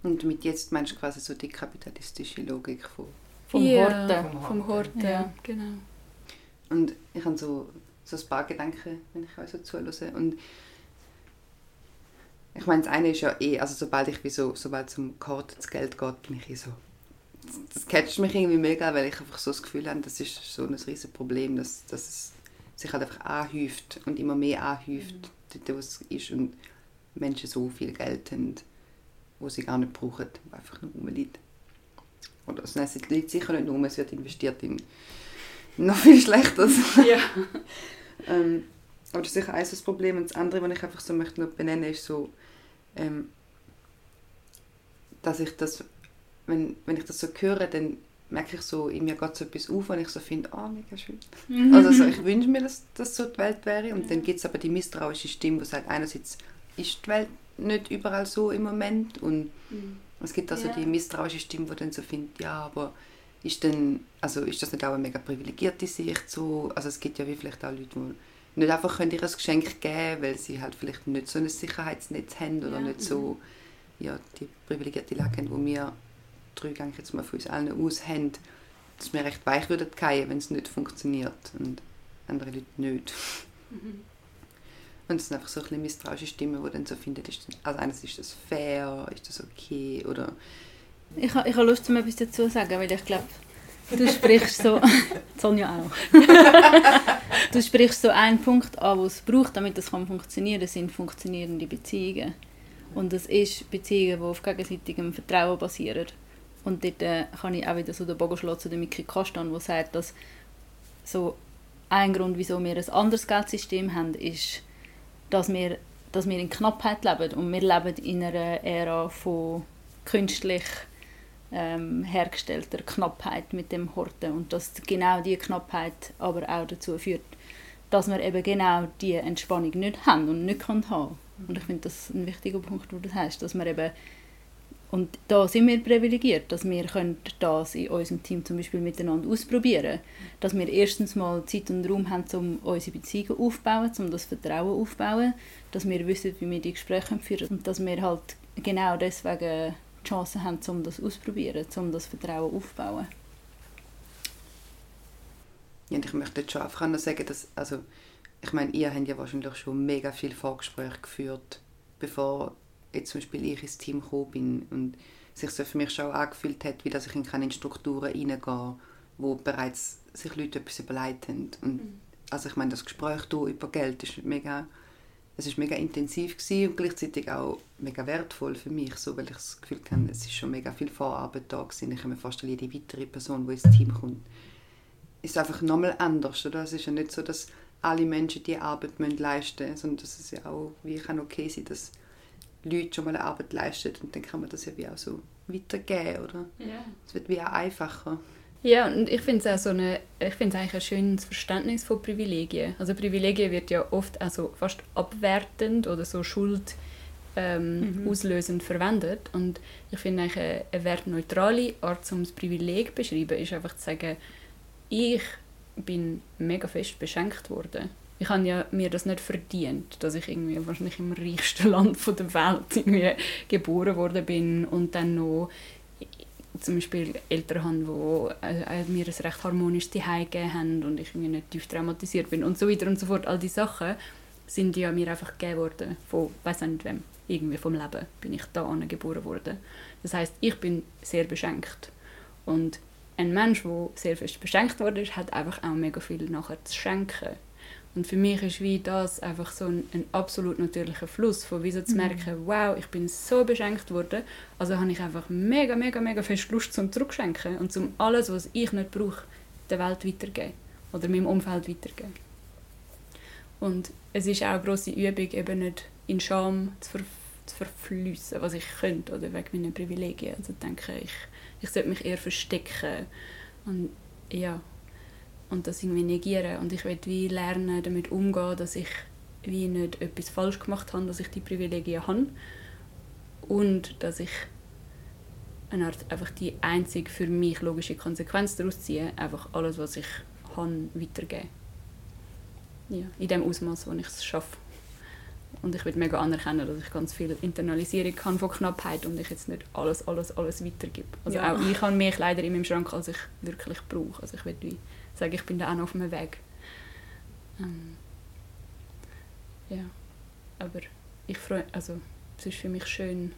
Und mit jetzt meinst du quasi so die kapitalistische Logik von vom ja, Horten. Vom Horten, ja. genau. Und ich habe so, so ein paar Gedanken, wenn ich euch so zuhöre. Und ich meine, das eine ist ja eh, also sobald ich wie so, sobald es um das Geld geht, bin ich eh so, das catcht mich irgendwie mega, weil ich einfach so das Gefühl habe, das ist so ein riesiges Problem, dass, dass es sich halt einfach anhäuft und immer mehr anhäuft, mhm. dort wo es ist und Menschen so viel Geld haben, wo sie gar nicht brauchen, wo einfach nur rumliegt. Oder es liegt sicher nicht nur, es wird investiert in noch viel Schlechteres. Ja. ähm, aber das ist sicher eines das Problem. Und das andere, was ich einfach so möchte noch benennen, ist so, ähm, dass ich das, wenn, wenn ich das so höre, dann merke ich so, in mir geht so etwas auf, und ich so finde, ah, oh, mega schön. Mhm. Also so, ich wünsche mir, dass das so die Welt wäre. Und dann gibt es aber die misstrauische Stimme, die sagt, einerseits ist die Welt nicht überall so im Moment und mhm. es gibt also ja. die misstrauische Stimme, die dann so findet, ja, aber ist denn, also ist das nicht auch eine mega privilegierte Sicht so? Also es gibt ja wie vielleicht auch Leute, die nicht einfach können ihr ein Geschenk geben weil sie halt vielleicht nicht so ein Sicherheitsnetz haben oder ja. nicht so mhm. ja, die privilegierte Lage haben, die wir drei, ich jetzt mal von uns allen aus haben, dass wir recht weich würden fallen, wenn es nicht funktioniert und andere Leute nicht. Mhm. Und es sind einfach so ein bisschen misstrauische Stimmen, die dann so finden, ist, also eines ist das fair, ist das okay oder... Ich, ich habe Lust, um etwas dazu zu sagen, weil ich glaube, Du sprichst so, Sonja auch. du sprichst so einen Punkt an, was es braucht, damit das kann funktionieren, sind funktionierende Beziehungen. Und das ist Beziehungen, die auf gegenseitigem Vertrauen basieren. Und dort äh, kann ich auch wieder so den Bogen schlagen zu der Miki Kastan, der sagt, dass so ein Grund, wieso wir ein anderes Geldsystem haben, ist, dass wir, dass wir in Knappheit leben. Und wir leben in einer Ära von künstlich ähm, hergestellter Knappheit mit dem Horten und dass genau die Knappheit aber auch dazu führt, dass wir eben genau die Entspannung nicht haben und nicht haben können. Und ich finde das ein wichtiger Punkt, wo du das hast, dass wir eben und da sind wir privilegiert, dass wir können das in unserem Team zum Beispiel miteinander ausprobieren Dass wir erstens mal Zeit und Raum haben, um unsere Beziehungen aufzubauen, um das Vertrauen aufzubauen. Dass wir wissen, wie wir die Gespräche führen und dass wir halt genau deswegen die Chance haben, um das auszuprobieren, um das Vertrauen aufzubauen. Ja, und ich möchte jetzt schon einfach noch sagen, dass, also, ich meine, ihr habt ja wahrscheinlich schon mega viel Vorgespräche geführt, bevor jetzt zum Beispiel ich ins Team gekommen bin und sich so für mich schon angefühlt hat, wie dass ich in keine Strukturen reingehe, wo bereits sich Leute etwas überlegt haben. Und mhm. also ich meine, das Gespräch hier über Geld ist mega, es ist mega intensiv und gleichzeitig auch mega wertvoll für mich, so, weil ich das Gefühl habe, es ist schon mega viel Vorarbeit da gewesen. Ich kann mir vorstellen, jede weitere Person, die ins Team kommt, ist einfach nochmal anders. Oder? Es ist ja nicht so, dass alle Menschen die Arbeit müssen leisten müssen, sondern dass es ja auch wie kann okay sein dass Leute schon mal eine Arbeit leisten und dann kann man das ja wie auch so weitergeben, oder? Ja. Es wird wie auch einfacher. Ja, und ich finde es auch so eine, ich finde eigentlich ein schönes Verständnis von Privilegien. Also Privilegien wird ja oft also fast abwertend oder so Schuld ähm, mhm. auslösend verwendet. Und ich finde eigentlich eine, eine wertneutrale Art, um das Privileg zu beschreiben, ist einfach zu sagen, ich bin mega fest beschenkt worden. Ich habe ja mir das nicht verdient, dass ich irgendwie wahrscheinlich im reichsten Land der Welt irgendwie geboren worden bin und dann noch zum Beispiel Eltern habe, die äh, mir ein recht harmonisches Zuhause gegeben haben und ich irgendwie nicht tief traumatisiert bin und so weiter und so fort. All diese Sachen sind ja mir einfach gegeben worden von, weiß nicht wem, irgendwie vom Leben bin ich da geboren worden. Das heißt, ich bin sehr beschenkt und ein Mensch, der sehr fest beschenkt worden ist, hat einfach auch mega viel nachher zu schenken. Und für mich ist wie das einfach so ein, ein absolut natürlicher Fluss, von wie so zu mhm. merken, wow, ich bin so beschenkt worden, also habe ich einfach mega, mega, mega fest Lust zum Zurückschenken und zum alles, was ich nicht brauche, der Welt weitergeben oder meinem Umfeld weitergeben. Und es ist auch eine grosse Übung, eben nicht in Scham zu, ver zu verfließen, was ich könnte oder wegen meiner Privilegien. Also denke ich, ich sollte mich eher verstecken und ja und das irgendwie negieren. Und ich will wie lernen damit umgehen dass ich wie nicht etwas falsch gemacht habe dass ich die Privilegien habe. Und dass ich eine Art einfach die einzige für mich logische Konsequenz daraus ziehe einfach alles was ich habe weitergeben. Ja in dem Ausmaß wo ich es schaffe und ich will mega anerkennen, dass ich ganz viel Internalisierung kann von Knappheit und ich jetzt nicht alles, alles, alles weitergebe. Also ja. auch ich habe mehr Kleider in meinem Schrank, als ich wirklich brauche. Also ich wie sagen, ich bin da auch noch auf dem Weg. Ähm, ja, aber ich freue, also es ist für mich schön,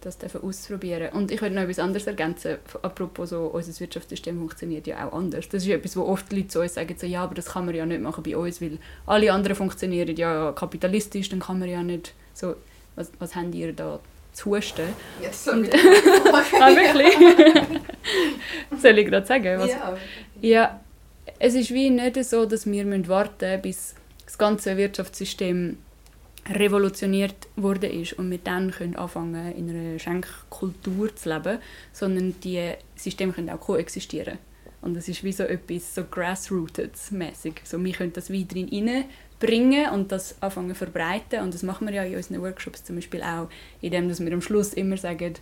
das auszuprobieren. Und ich würde noch etwas anderes ergänzen. Apropos so, unser Wirtschaftssystem funktioniert ja auch anders. Das ist etwas, wo oft Leute zu uns sagen, so, ja, aber das kann man ja nicht machen bei uns, weil alle anderen funktionieren ja kapitalistisch, dann kann man ja nicht so, was, was habt ihr da zu husten? Ja, sorry. Und, ah, wirklich? Soll ich gerade sagen? Was? Ja. ja, es ist wie nicht so, dass wir warten müssen, bis das ganze Wirtschaftssystem revolutioniert worden ist und wir dann können anfangen in einer Schenkkultur zu leben, sondern die Systeme können auch koexistieren. Und das ist wie so etwas so grassrooted-mäßig. So, wir können das wieder reinbringen und das anfangen verbreiten. Und das machen wir ja in unseren Workshops zum Beispiel auch, indem wir am Schluss immer sagen,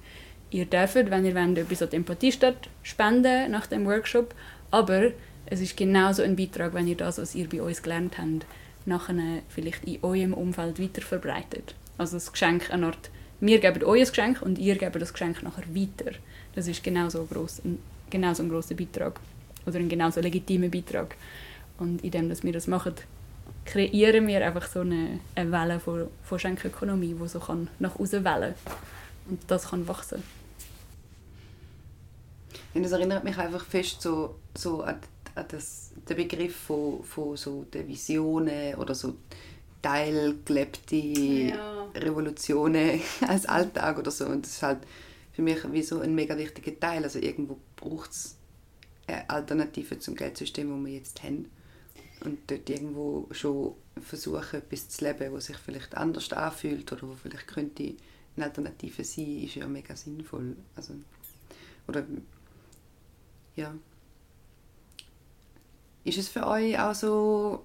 ihr dürft, wenn ihr wollt, etwas an die Empathiestadt spenden nach dem Workshop, aber es ist genauso ein Beitrag, wenn ihr das, was ihr bei uns gelernt habt, nachher vielleicht in eurem Umfeld weiterverbreitet. Also das Geschenk eine Art, wir geben euch ein Geschenk und ihr gebt das Geschenk nachher weiter. Das ist genauso, gross, ein, genauso ein grosser Beitrag oder ein genauso legitimer Beitrag. Und indem dass wir das machen, kreieren wir einfach so eine, eine Welle von, von Schenkökonomie, die so kann nach außen wellen und das kann wachsen. Das erinnert mich einfach fest so, so an das, der Begriff von, von so der Visionen oder so teilgelebte ja. Revolutionen als Alltag oder so. Und das ist halt für mich wie so ein mega wichtiger Teil. Also irgendwo braucht es eine Alternative zum Geldsystem, das wir jetzt haben. Und dort irgendwo schon versuchen, etwas zu leben, was sich vielleicht anders anfühlt oder wo vielleicht könnte eine Alternative sein, ist ja mega sinnvoll. Also, oder ja. Ist es für euch auch so,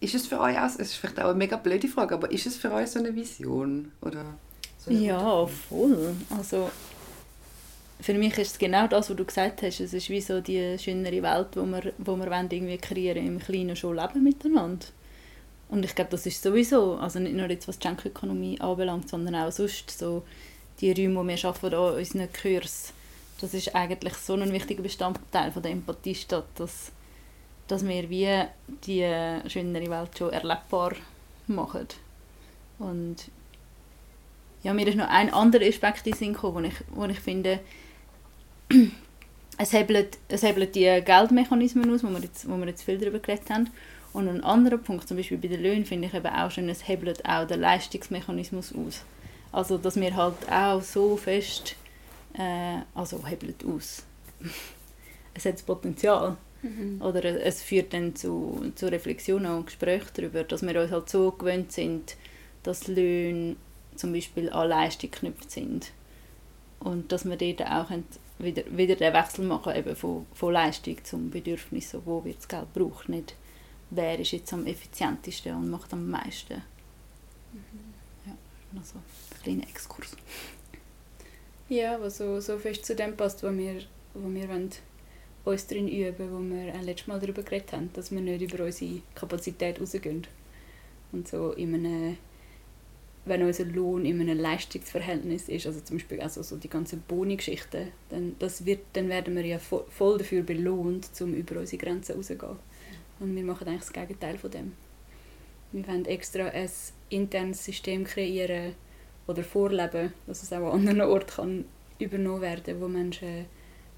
ist es für euch auch, es ist vielleicht auch eine mega blöde Frage, aber ist es für euch so eine Vision? Oder so eine ja, voll. Also für mich ist es genau das, was du gesagt hast. Es ist wie so die schönere Welt, wo wir, wo wir wollen, irgendwie kreieren im Kleinen schon leben miteinander. Und ich glaube, das ist sowieso, also nicht nur jetzt was die Schenkökonomie anbelangt, sondern auch sonst so die Räume, die wir schaffen, an unseren Kursen, das ist eigentlich so ein wichtiger Bestandteil von der Empathie statt, dass dass wir wie die schönere Welt schon erlebbar machen. Und ja, mir ist noch ein anderer Aspekt in den Sinn gekommen, wo ich, wo ich finde, es hebelt, es hebelt die Geldmechanismen aus, wo wir, jetzt, wo wir jetzt viel darüber geredet haben. Und ein anderer Punkt, zum Beispiel bei den Löhnen, finde ich eben auch schon, es hebelt auch den Leistungsmechanismus aus. Also, dass wir halt auch so fest, äh, also hebelt aus. es hat das Potenzial. Mhm. Oder es führt dann zu, zu Reflexionen und Gesprächen darüber, dass wir uns halt so gewöhnt sind, dass Löhne zum Beispiel an Leistung geknüpft sind. Und dass wir dort auch wieder, wieder den Wechsel machen eben von, von Leistung zum Bedürfnis, wo wird das Geld braucht, nicht wer ist jetzt am effizientesten und macht am meisten. Mhm. Ja, also ein kleiner Exkurs. Ja, was so, so fest zu dem passt, wo wir, wo wir wollen, uns darin üben, wo wir letztes Mal darüber geredet haben, dass wir nicht über unsere Kapazität rausgehen. Und so in einem wenn unser Lohn in einem Leistungsverhältnis ist, also zum Beispiel also so die ganze Boni-Geschichte, dann, dann werden wir ja voll dafür belohnt, um über unsere Grenzen rauszugehen. Und wir machen eigentlich das Gegenteil von dem. Wir wollen extra ein internes System kreieren oder vorleben, dass es auch an anderen Orten kann übernommen werden kann, wo Menschen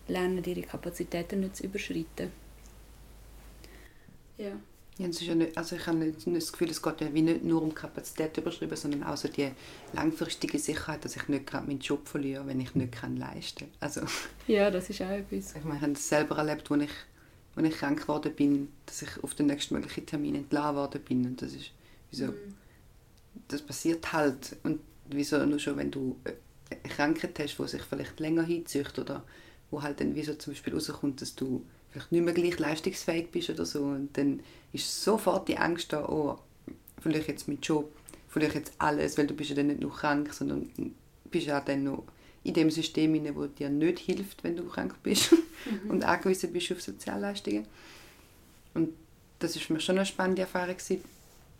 lernen, ihre Kapazitäten nicht zu überschreiten. Ja. Ja, ja nicht, also ich habe nicht das Gefühl, es geht ja wie nicht nur um Kapazität überschreiben, sondern auch so die langfristige Sicherheit, dass ich nicht gerade meinen Job verliere, wenn ich nicht kann leisten also Ja, das ist auch etwas. Ich, meine, ich habe das selber erlebt, als ich, als ich krank geworden bin, dass ich auf den nächsten möglichen Termin entlassen worden bin und das ist wieso, mhm. das passiert halt und wieso nur schon, wenn du eine Krankheit hast, die sich vielleicht länger hinzieht oder wo halt dann wieso zum Beispiel rauskommt, dass du vielleicht nicht mehr gleich leistungsfähig bist oder so. Und dann ist sofort die Angst da, oh, vielleicht jetzt mit Job, vielleicht jetzt alles, weil du bist ja dann nicht nur krank, sondern bist ja dann noch in dem System hinein, wo dir nicht hilft, wenn du krank bist mhm. und angewiesen bist auf Sozialleistungen. Und das ist mir schon eine spannende Erfahrung gewesen,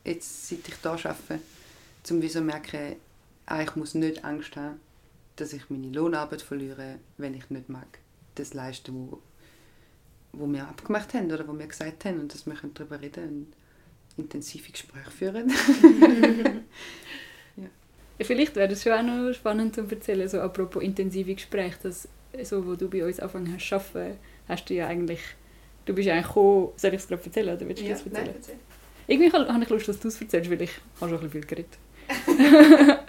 jetzt seit ich da arbeite, um wie so merken, ah, ich muss nicht Angst haben, dass ich meine Lohnarbeit verliere, wenn ich nicht mag das leisten, wo wo wir abgemacht haben oder wo wir gesagt haben und dass wir darüber reden und intensive Gespräche führen. ja. Vielleicht wäre es schon auch noch spannend zu erzählen, so apropos intensive Gespräche, dass so, wo du bei uns angefangen hast zu arbeiten, hast du ja eigentlich, du bist ja eigentlich gekommen, soll ich es gerade erzählen oder willst du ja, das erzählen? Nein, erzähl. Irgendwie habe ich Lust, dass du es erzählst, weil ich habe schon ein bisschen viel geredet.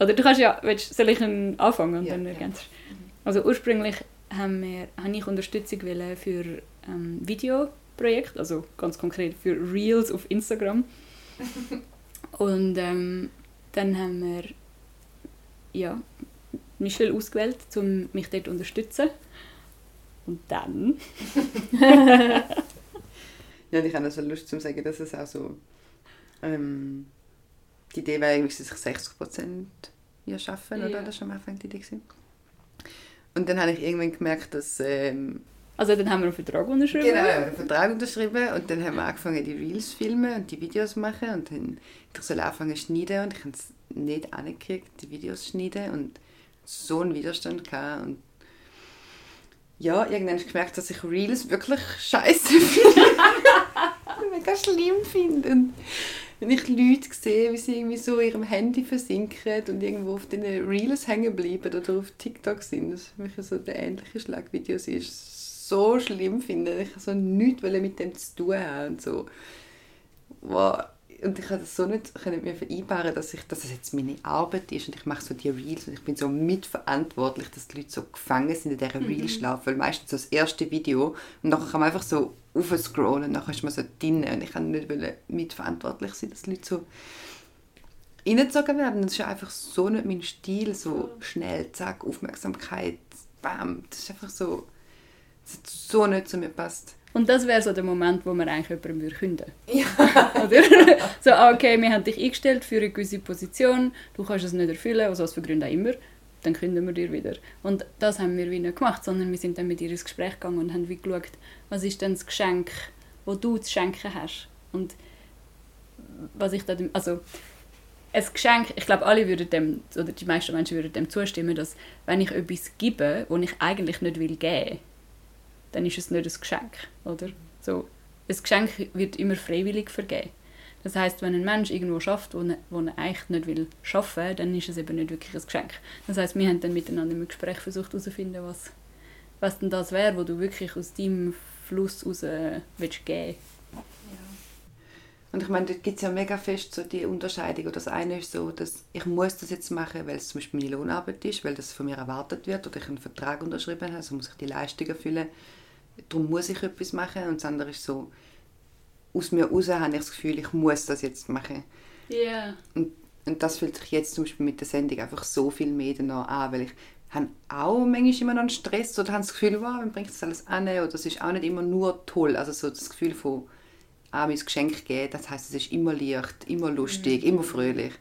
oder du kannst ja, willst, soll ich anfangen und ja, dann ergänzt? Ja. Also ursprünglich haben wir, habe ich Unterstützung für ähm, Videoprojekte, also ganz konkret für Reels auf Instagram. Und ähm, dann haben wir ja, Michelle ausgewählt, um mich dort zu unterstützen. Und dann... ja, ich habe also Lust zu sagen, dass es auch so... Ähm, die Idee wäre, dass ich 60% hier arbeiten, oder? Das war am Anfang die Idee. Gewesen. Und dann habe ich irgendwann gemerkt, dass... Ähm, also dann haben wir einen Vertrag unterschrieben? Genau, wir haben einen Vertrag unterschrieben und dann haben wir angefangen, die Reels zu filmen und die Videos zu machen und dann ich soll anfangen zu schneiden und ich habe es nicht angekriegt, die Videos zu schneiden und so einen Widerstand gehabt und ja, irgendwann habe ich gemerkt, dass ich Reels wirklich scheiße finde. mega schlimm finde. Und wenn ich Leute sehe, wie sie irgendwie so in ihrem Handy versinken und irgendwo auf den Reels hängen bleiben oder auf TikTok sind, das für mich so der ähnliche Schlagvideos ist, so schlimm finde. Ich so nichts mit dem zu tun haben und so. Wow. Und ich konnte das so nicht können mir vereinbaren, dass, ich, dass es jetzt meine Arbeit ist und ich mache so die Reels und ich bin so mitverantwortlich, dass die Leute so gefangen sind in dieser mhm. Weil meistens so das erste Video und dann kann man einfach so aufscrollen und dann ist man so drin und ich kann nicht mitverantwortlich sein, dass die Leute so reingezogen werden. Das ist einfach so nicht mein Stil, so schnell, zack, Aufmerksamkeit, bam. Das ist einfach so, das hat so nicht zu mir passt. Und das wäre so der Moment, wo man eigentlich jemandem würde künden ja. Oder? so, ah, okay, wir haben dich eingestellt für eine gewisse Position, du kannst es nicht erfüllen, aus was für Gründen auch immer dann künden wir dir wieder. Und das haben wir wie nicht gemacht, sondern wir sind dann mit ihr ins Gespräch gegangen und haben wie geschaut, was ist denn das Geschenk, das du zu schenken hast. Und was ich da, also ein Geschenk, ich glaube, alle würden dem, oder die meisten Menschen würden dem zustimmen, dass wenn ich etwas gebe, das ich eigentlich nicht will geben, dann ist es nicht ein Geschenk, oder? So, ein Geschenk wird immer freiwillig vergeben. Das heißt, wenn ein Mensch irgendwo schafft, wo, er, wo er eigentlich nicht will schaffen, dann ist es eben nicht wirklich ein Geschenk. Das heißt, wir haben dann miteinander im Gespräch versucht herauszufinden, was, was denn das wäre, wo du wirklich aus deinem Fluss raus willst geben. Und ich meine, da gibt es ja mega fest so die Unterscheidung. das eine ist so, dass ich muss das jetzt machen, weil es zum Beispiel meine Lohnarbeit ist, weil das von mir erwartet wird oder ich einen Vertrag unterschrieben habe, also muss ich die Leistung erfüllen. Darum muss ich etwas machen. Und das andere ist so, aus mir heraus habe ich das Gefühl, ich muss das jetzt machen. Ja. Yeah. Und, und das fühlt sich jetzt zum Beispiel mit der Sendung einfach so viel mehr danach an, weil ich habe auch manchmal immer noch einen Stress oder habe das Gefühl, wow, man bringt das alles an oder es ist auch nicht immer nur toll. Also so das Gefühl von auch mein Geschenk geben, das heißt, es ist immer leicht, immer lustig, immer fröhlich.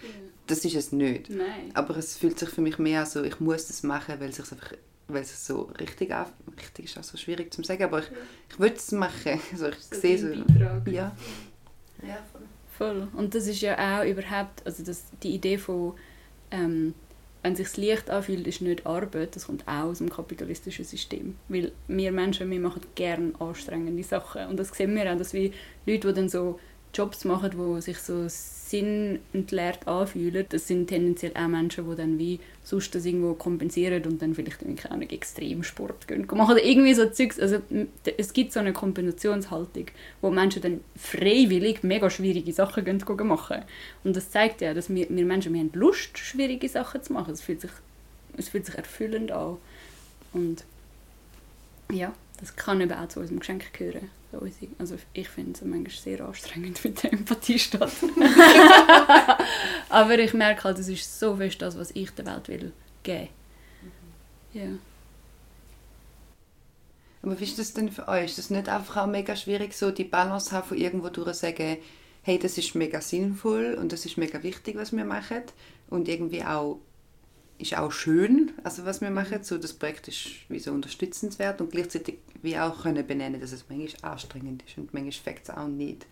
Das ist es nicht. Nein. Aber es fühlt sich für mich mehr so, ich muss das machen, weil es einfach weil es so richtig auf, richtig ist auch so schwierig zu sagen, aber ich, ich will es machen. Also ich so sehe so, ja. ja voll. voll. Und das ist ja auch überhaupt, also das, die Idee von ähm, wenn sich leicht anfühlt, ist nicht Arbeit, das kommt auch aus dem kapitalistischen System. Weil wir Menschen, wir machen gerne anstrengende Sachen. Und das sehen wir auch, dass wir Leute, die dann so Jobs machen, die sich so sinnentleert anfühlen, das sind tendenziell auch Menschen, die dann wie sonst das irgendwo kompensieren und dann vielleicht auch nicht Extremsport gehen machen. Oder irgendwie so Zeugs. Also es gibt so eine Kompensationshaltung, wo Menschen dann freiwillig mega schwierige Sachen gehen machen. Und das zeigt ja, dass wir, wir Menschen wir haben Lust, schwierige Sachen zu machen. Es fühlt sich, es fühlt sich erfüllend an. Und ja, das kann eben auch zu unserem Geschenk gehören. Also ich finde es manchmal sehr anstrengend mit der Empathie statt. Aber ich merke halt, es ist so fest das, was ich der Welt will geben. Mhm. Ja. Aber wie ist das denn für euch? Ist das nicht einfach auch mega schwierig, so die Balance haben von irgendwo durch sagen, hey, das ist mega sinnvoll und das ist mega wichtig, was wir machen und irgendwie auch ist auch schön, also was wir machen. So, das Projekt ist wie so unterstützenswert und gleichzeitig wie auch können benennen, dass es manchmal anstrengend ist und manchmal fängt es auch nicht.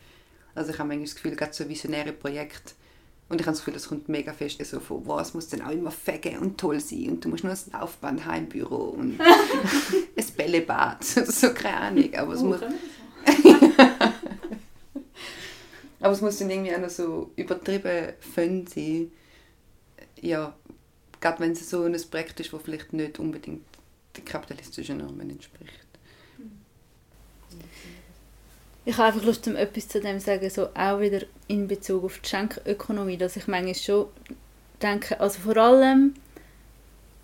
Also ich habe manchmal das Gefühl, gerade so visionäre Projekte und ich habe das Gefühl, das kommt mega fest so von, wow, es muss dann auch immer fegen und toll sein und du musst nur ein Laufband Heimbüro und ein Bällebad, so keine Ahnung, aber es oh, muss... aber es muss dann irgendwie auch noch so übertrieben fun sein. Ja, gerade wenn es so ein Projekt ist, das vielleicht nicht unbedingt den kapitalistischen Normen entspricht. Ich habe einfach Lust, um etwas zu dem zu sagen, so auch wieder in Bezug auf die Schenkökonomie, dass ich manchmal schon denke, also vor allem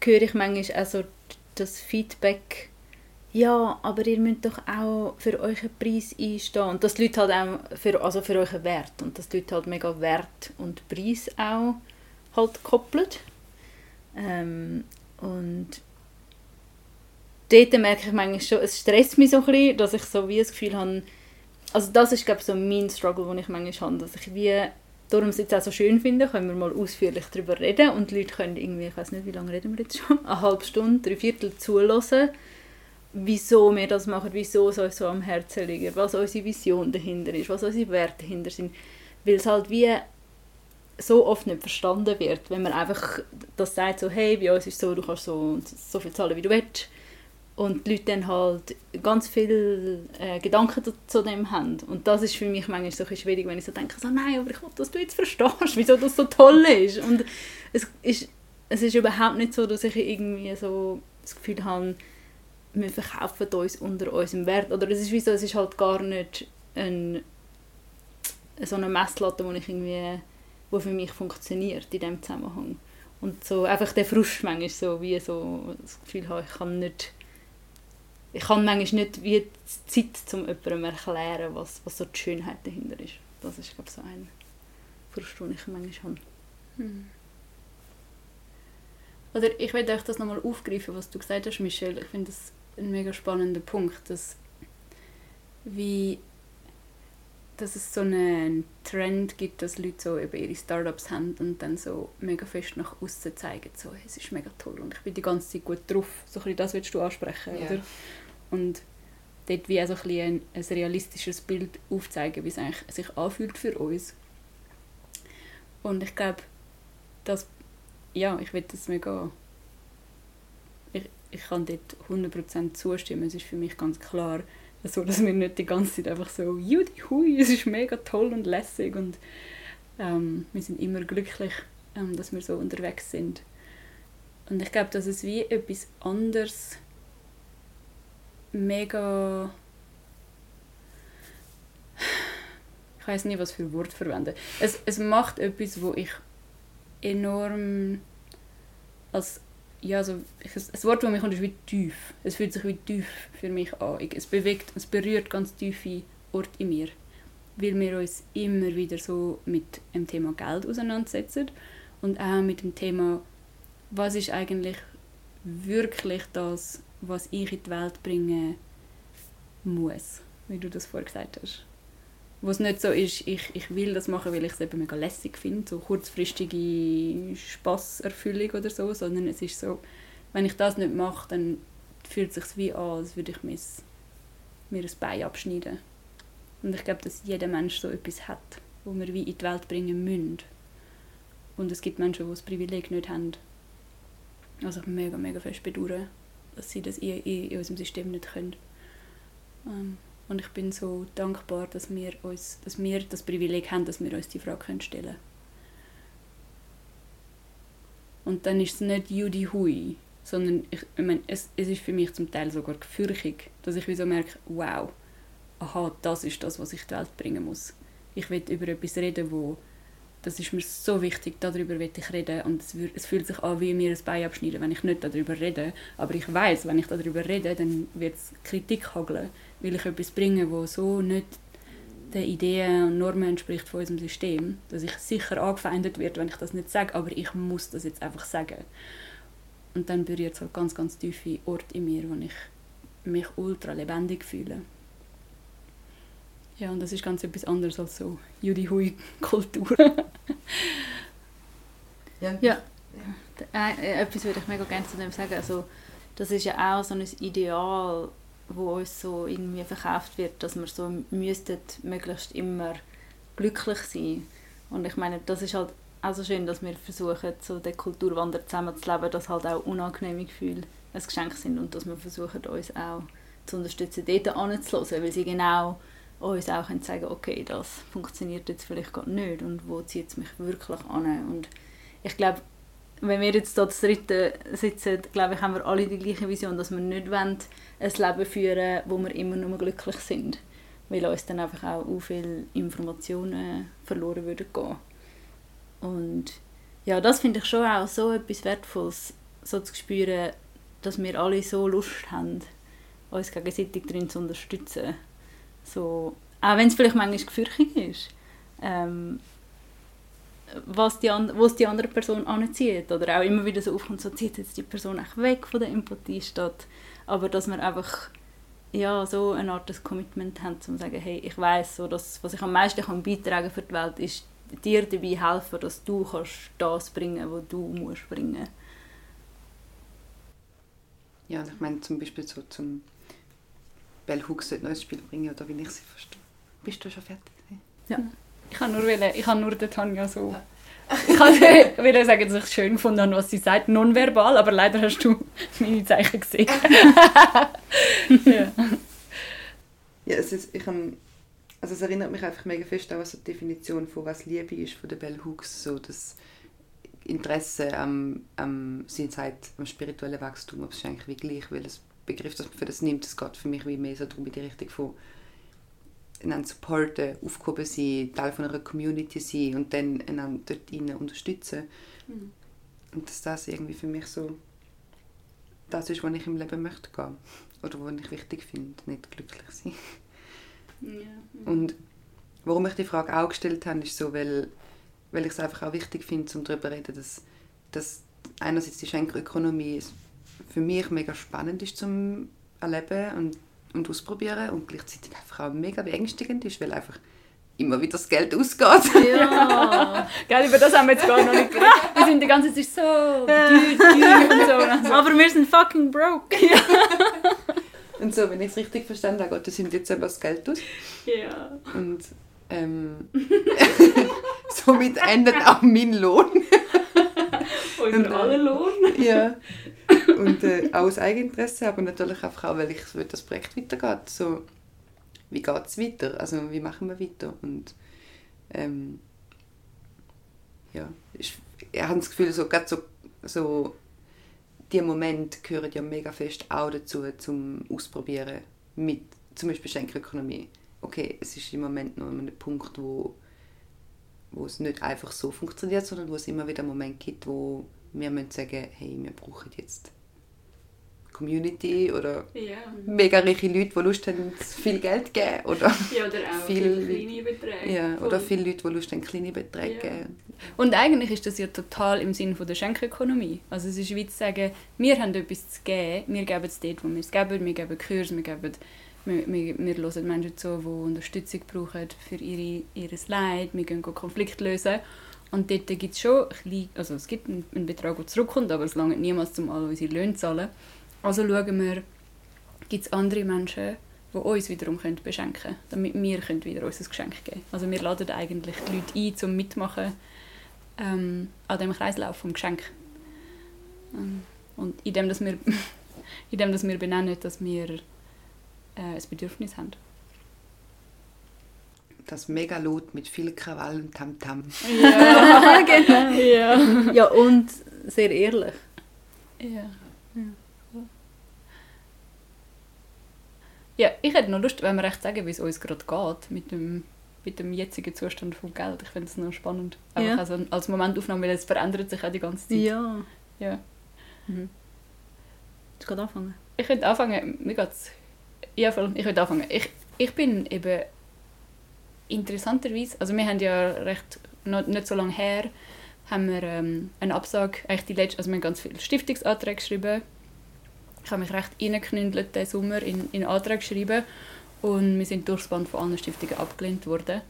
höre ich manchmal also das Feedback, ja, aber ihr müsst doch auch für euren Preis einstehen. Und das Leute halt auch für, also für euren Wert. Und das Leute halt mega Wert und Preis auch halt koppelt. Ähm, und dort merke ich manchmal schon, es stresst mich so ein bisschen, dass ich so wie das Gefühl habe, also das ist glaube ich so mein Struggle, den ich manchmal habe, dass ich wie, darum es jetzt auch so schön finde, können wir mal ausführlich darüber reden und die Leute können irgendwie, ich weiß nicht, wie lange reden wir jetzt schon, eine halbe Stunde, drei Viertel zulassen, wieso wir das machen, wieso es uns so am Herzen liegt, was unsere Vision dahinter ist, was unsere Werte dahinter sind, weil es halt wie so oft nicht verstanden wird, wenn man einfach das sagt, so, hey, bei uns ist so, du kannst so, so viel zahlen, wie du willst. Und die Leute dann halt ganz viele äh, Gedanken zu dem haben. Und das ist für mich manchmal so ein schwierig, wenn ich so denke, so, nein, aber ich will, dass du jetzt verstehst, wieso das so toll ist. Und es ist, es ist überhaupt nicht so, dass ich irgendwie so das Gefühl habe, wir verkaufen uns unter unserem Wert. Oder es ist wie so, es ist halt gar nicht ein, so eine Messlatte, wo ich irgendwie wo für mich funktioniert in diesem Zusammenhang. Und so einfach der Frust manchmal so, wie so das Gefühl habe, ich kann nicht ich kann manchmal nicht wie Zeit, um jemandem erklären, was, was so die Schönheit dahinter ist. Das ist, glaube ich, so ein Frust, den ich manchmal habe. Hm. Oder ich werde euch das nochmal aufgreifen, was du gesagt hast, Michelle. Ich finde das ein mega spannender Punkt, dass wie dass es so einen Trend gibt, dass Leute so eben ihre Startups haben und dann so mega fest nach außen zeigen, so es ist mega toll und ich bin die ganze Zeit gut drauf. So ein das willst du ansprechen, yeah. oder? Und dort wie auch so ein, ein, ein realistisches Bild aufzeigen, wie es eigentlich sich anfühlt für uns. Und ich glaube, dass ja, ich will das mega ich, ich kann dort 100% zustimmen. Es ist für mich ganz klar, so, dass wir nicht die ganze Zeit einfach so «Judy, hui, es ist mega toll und lässig» und ähm, wir sind immer glücklich, ähm, dass wir so unterwegs sind. Und ich glaube, dass es wie etwas anderes mega ich weiß nicht, was für Wort verwenden. Es, es macht etwas, wo ich enorm als ja, also, das Wort, das mir kommt, ist wie tief. Es fühlt sich wie tief für mich an. Es bewegt, es berührt ganz tiefe Orte in mir. Weil wir uns immer wieder so mit dem Thema Geld auseinandersetzen und auch mit dem Thema, was ist eigentlich wirklich das, was ich in die Welt bringen muss, wie du das vorher gesagt hast wo es nicht so ist, ich, ich will das machen, weil ich es eben mega lässig finde, so kurzfristige Spasserfüllung oder so, sondern es ist so, wenn ich das nicht mache, dann fühlt es sich wie an, als würde ich mir, mir ein Bein abschneiden. Und ich glaube, dass jeder Mensch so etwas hat, wo wir wie in die Welt bringen müssen. Und es gibt Menschen, die das Privileg nicht haben. Also ich mega, mega fest bedauern, dass sie das in, in, unserem System nicht können. Ähm, und ich bin so dankbar, dass wir, uns, dass wir das Privileg haben, dass wir uns die Frage stellen können. Und dann ist es nicht Judy Hui, sondern ich, ich meine, es, es ist für mich zum Teil sogar gefürchtig, dass ich so merke, wow, aha, das ist das, was ich in die Welt bringen muss. Ich will über etwas reden, wo das ist mir so wichtig, darüber will ich reden und es, es fühlt sich an, wie mir ein Bein abschneiden, wenn ich nicht darüber rede. Aber ich weiß, wenn ich darüber rede, dann wird es Kritik hageln, weil ich etwas bringe, wo so nicht den Ideen und Normen entspricht von unserem System, dass ich sicher angefeindet werde, wenn ich das nicht sage, aber ich muss das jetzt einfach sagen. Und dann berührt es halt ganz, ganz tiefe Orte in mir, wo ich mich ultra lebendig fühle. Ja, und das ist ganz etwas anderes als so Judy-Hui-Kultur. ja. ja. Äh, etwas würde ich mega gerne zu dem sagen. Also, das ist ja auch so ein Ideal, wo uns so irgendwie verkauft wird, dass wir so müssten möglichst immer glücklich sein. Und ich meine, das ist halt auch so schön, dass wir versuchen, so den Kulturwandel zusammenzuleben, dass halt auch unangenehme Gefühle ein Geschenk sind und dass wir versuchen, uns auch zu unterstützen, dort anzuhören, weil sie genau uns auch können sagen okay, das funktioniert jetzt vielleicht gerade nicht und wo zieht es mich wirklich an. Und ich glaube, wenn wir jetzt hier das dritte sitzen, glaube ich, haben wir alle die gleiche Vision, dass wir nicht wollen, ein Leben führen wo wir immer nur glücklich sind. Weil uns dann einfach auch so viele Informationen verloren würden gehen. Und ja, das finde ich schon auch so etwas Wertvolles, so zu spüren, dass wir alle so Lust haben, uns gegenseitig darin zu unterstützen so, auch wenn es vielleicht manchmal gefürchtig ist, ähm, was die, wo es die andere Person anzieht. Oder auch immer wieder so aufkommt, so zieht jetzt die Person echt weg von der Empathie statt. Aber dass wir einfach ja, so eine Art des Commitment haben, um zu sagen, hey, ich weiß so, dass was ich am meisten kann beitragen für die Welt, ist dir dabei helfen, dass du kannst das bringen, was du musst bringen. Ja, ich meine zum Beispiel so zum Bell Hooks ein neues Spiel bringen, oder wie ich sie verstehe. Bist du schon fertig? Ja. Ich kann nur, wollen, ich kann nur der Tanja so... Ich will sagen, dass ich es schön gefunden habe, was sie sagt, nonverbal, aber leider hast du meine Zeichen gesehen. ja. ja, es ist, ich habe, also es erinnert mich einfach mega fest an die Definition von was Liebe ist von der Bell Hooks, so das Interesse am, am, sie sagt, am spirituellen Wachstum, aber es ist eigentlich wie gleich, weil es Begriff, das man für das nimmt, es geht für mich wie mehr so darum, in die Richtung von einander supporten, aufgehoben sein, Teil von einer Community sein und dann einander dort unterstützen. Mhm. Und dass das irgendwie für mich so das ist, was ich im Leben möchte gehen. Oder was ich wichtig finde, nicht glücklich sein. Ja. Und warum ich die Frage auch gestellt habe, ist so, weil, weil ich es einfach auch wichtig finde, um darüber zu reden, dass, dass einerseits die Schenkerökonomie für mich mega spannend ist zum Erleben und, und ausprobieren und gleichzeitig einfach auch mega beängstigend ist, weil einfach immer wieder das Geld ausgeht. Ja, Gell, über das haben wir jetzt gar noch nicht geredet. Wir sind die ganze Zeit so teuer, teuer und so. Aber wir sind fucking broke. Ja. Und so, wenn ich es richtig verstanden habe, das sind jetzt eben das Geld aus. Ja. Und ähm, somit endet auch mein Lohn. Unser aller Lohn. Ja und äh, auch aus Eigeninteresse, aber natürlich einfach auch, weil ich will, das Projekt weitergeht. So, wie geht es weiter? Also wie machen wir weiter? Und ähm, ja, ich, ich habe das Gefühl, so, gerade so, so die Momente gehören ja mega fest auch dazu, zum Ausprobieren mit zum Beispiel Schenkelökonomie. Okay, es ist im Moment noch ein Punkt, wo, wo es nicht einfach so funktioniert, sondern wo es immer wieder einen Moment gibt, wo wir müssen sagen, hey, wir brauchen jetzt Community oder Ja. mega reiche Leute, die Lust haben, viel Geld zu geben. Oder, ja, oder auch Viel- kleine Beträge. ja, oder viele Leute, die Lust haben, kleine Beträge Ja. zu geben. Und eigentlich ist das ja total im Sinne von der Schenkökonomie. Also es ist wie zu sagen, wir haben etwas zu geben, wir geben es dort, wo wir es geben, wir geben Kurse, wir geben wir, wir, wir hören Menschen zu, die Unterstützung brauchen für ihre, ihr Leid, wir gehen Konflikte lösen. Und dort gibt es schon, ein bisschen- also es gibt einen, Betrag, der zurückkommt, aber es langt niemals, um alle unsere Löhne zu zahlen. Also schauen wir, gibt es andere Menschen, die uns wiederum können beschenken können, damit wir können wieder unser Geschenk geben Also wir laden eigentlich die Leute ein, zum mitmachen ähm, an dem Kreislauf vom Geschenk. Ähm, und indem, dass wir, indem dass wir benennen, dass wir äh, ein Bedürfnis haben. Das mega laut mit viel Krawall und Tamtam. Ja, genau. Ja. Ja, und sehr ehrlich. Ja. Ja, ich hätte noch Lust, wenn wir echt sagen, wie es uns gerade geht mit dem, mit dem jetzigen Zustand vom Geld. Ich finde es noch spannend. Einfach Ja. also als Momentaufnahme, weil es verändert sich auch die ganze Zeit. Ja. Ja. Mhm. Du kannst anfangen. Ich könnte anfangen, mir geht's... Ja, voll, ich könnte anfangen. Ich, ich bin eben interessanterweise, also wir haben ja recht, noch nicht so lange her, haben wir ähm, eine Absage, eigentlich die letzte, also wir haben ganz viele Stiftungsanträge geschrieben. Ich habe mich recht reingeknündelt diesen Sommer in, in Anträge geschrieben und wir sind durchs Band von allen Stiftungen abgelehnt worden.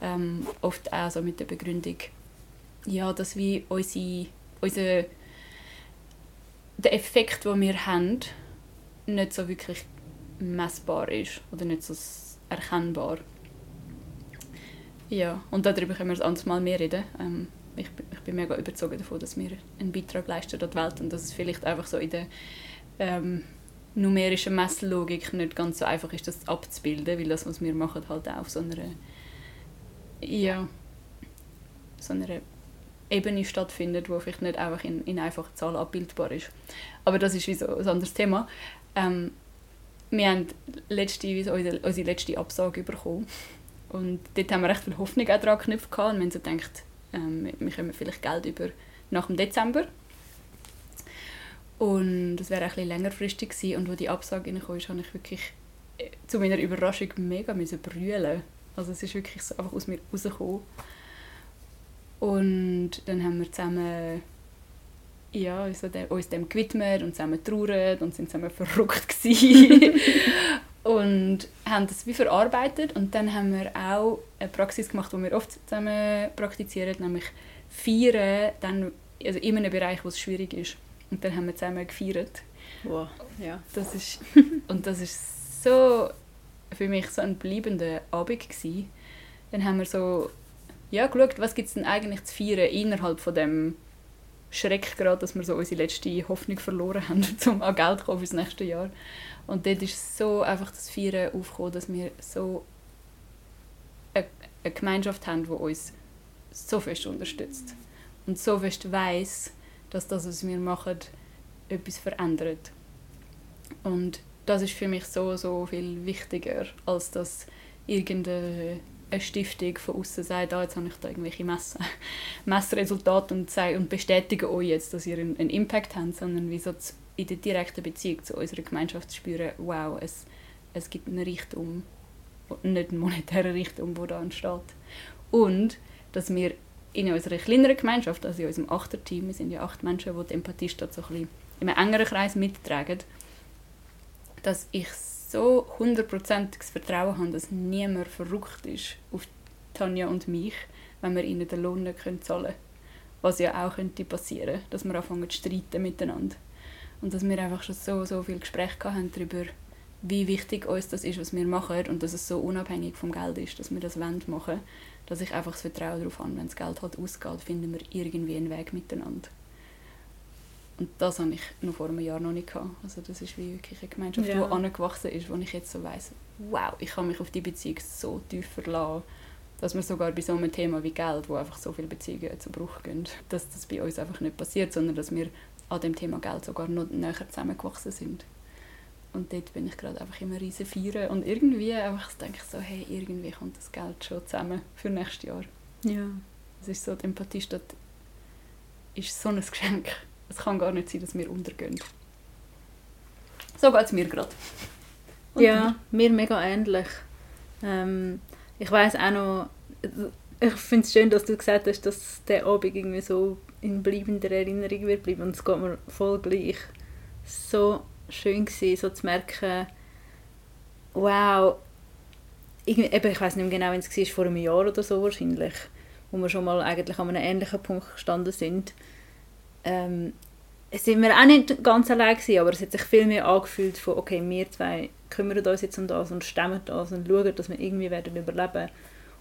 Ähm, oft auch so mit der Begründung, ja, dass wir unsere, unsere der Effekt, den wir haben, nicht so wirklich messbar ist oder nicht so erkennbar. Ja, und darüber können wir ein anderes Mal mehr reden. Ähm, ich, bin- ich bin mega überzeugt davon, dass wir einen Beitrag leisten an die Welt und dass es vielleicht einfach so in der ähm, numerischen Messlogik nicht ganz so einfach ist, das abzubilden, weil das, was wir machen, halt auch auf so einer ja, so einer Ebene stattfindet, wo vielleicht nicht einfach in, in einfachen Zahlen abbildbar ist. Aber das ist wie so ein anderes Thema. Ähm, wir haben letzte, unsere, unsere letzte Absage bekommen. Und dort haben wir recht viel Hoffnung auch daran geknüpft. Und wir haben so gedacht, ähm, wir- kommen vielleicht Geld über nach dem Dezember. Und das wäre bisschen längerfristig gewesen. Und als die Absage reinkam, habe ich wirklich äh, zu meiner Überraschung mega müssen brüllen. Also es ist wirklich so einfach aus mir rausgekommen. Und dann haben wir zusammen ja, also dem, uns dem gewidmet und zusammen trauert und sind zusammen verrückt gewesen. und haben das wie verarbeitet und dann haben wir auch eine Praxis gemacht, die wir oft zusammen praktizieren, nämlich feiern, dann, also in einem Bereich, wo es schwierig ist. Und dann haben wir zusammen gefeiert. Wow. Ja. Das ist, und das ist so für mich so ein bleibender Abend gewesen. Dann haben wir so ja, geschaut, was gibt es denn eigentlich zu feiern innerhalb von dem Schreck gerade, dass wir so unsere letzte Hoffnung verloren haben, um an Geld zu kommen fürs nächste Jahr. Und dort ist so einfach das Feiern aufgekommen, dass wir so eine, eine Gemeinschaft haben, die uns so fest unterstützt. Und so fest weiss, dass das, was wir machen, etwas verändert. Und das ist für mich so, so viel wichtiger, als dass irgendeine eine Stiftung von außen sagt, ah, jetzt habe ich da irgendwelche Mess Messresultate und, sage, und bestätige euch jetzt, dass ihr einen, Impact habt, sondern wie so in der direkten Beziehung zu unserer Gemeinschaft zu spüren, wow, es, es gibt einen Reichtum, nicht einen monetären Reichtum, der da entsteht. Und dass wir in unserer kleineren Gemeinschaft, also in unserem Achterteam, wir sind ja acht Menschen, die die Empathie statt so ein bisschen in einem engeren Kreis mittragen, dass ich so hundertprozentiges Vertrauen habe, dass niemand verrückt ist auf Tanja und mich, wenn wir ihnen den Lohn nicht zahlen können. Was ja auch könnte passieren, dass wir anfangen zu streiten miteinander. Und dass wir einfach schon so, so viel Gespräche haben darüber, wie wichtig uns das ist, was wir machen und dass es so unabhängig vom Geld ist, dass wir das wollen machen, dass ich einfach das Vertrauen darauf habe, wenn das Geld halt ausgeht, finden wir irgendwie einen Weg miteinander. Und das habe ich noch vor einem Jahr noch nicht gehabt. Also das ist wie wirklich eine Gemeinschaft, Ja. die angewachsen ist, wo ich jetzt so weiss, wow, ich kann mich auf die Beziehung so tief verlassen, dass man sogar bei so einem Thema wie Geld, wo einfach so viele Beziehungen zu Bruch gehen, dass das bei uns einfach nicht passiert, sondern dass wir an dem Thema Geld sogar noch näher zusammengewachsen sind. Und dort bin ich gerade einfach immer riesen Feiern. Und irgendwie einfach denke ich so, hey, irgendwie kommt das Geld schon zusammen für nächstes Jahr. Ja. Es ist so, die Empathiestadt ist so ein Geschenk. Es kann gar nicht sein, dass wir untergehen. So geht es mir gerade. Ja, mir mega ähnlich. Ähm, ich weiß auch noch, ich finde es schön, dass du gesagt hast, dass der Abend irgendwie so in bleibender Erinnerung wird bleiben und es geht mir voll gleich. So schön gewesen, so zu merken, wow, irgendwie, eben, ich weiß nicht mehr genau, wenn es war, vor einem Jahr oder so wahrscheinlich, wo wir schon mal eigentlich an einem ähnlichen Punkt gestanden sind. Ähm, es sind wir auch nicht ganz allein gewesen, aber es hat sich viel mehr angefühlt von, okay, wir zwei kümmern uns jetzt um das und stemmen das und schauen, dass wir irgendwie werden überleben.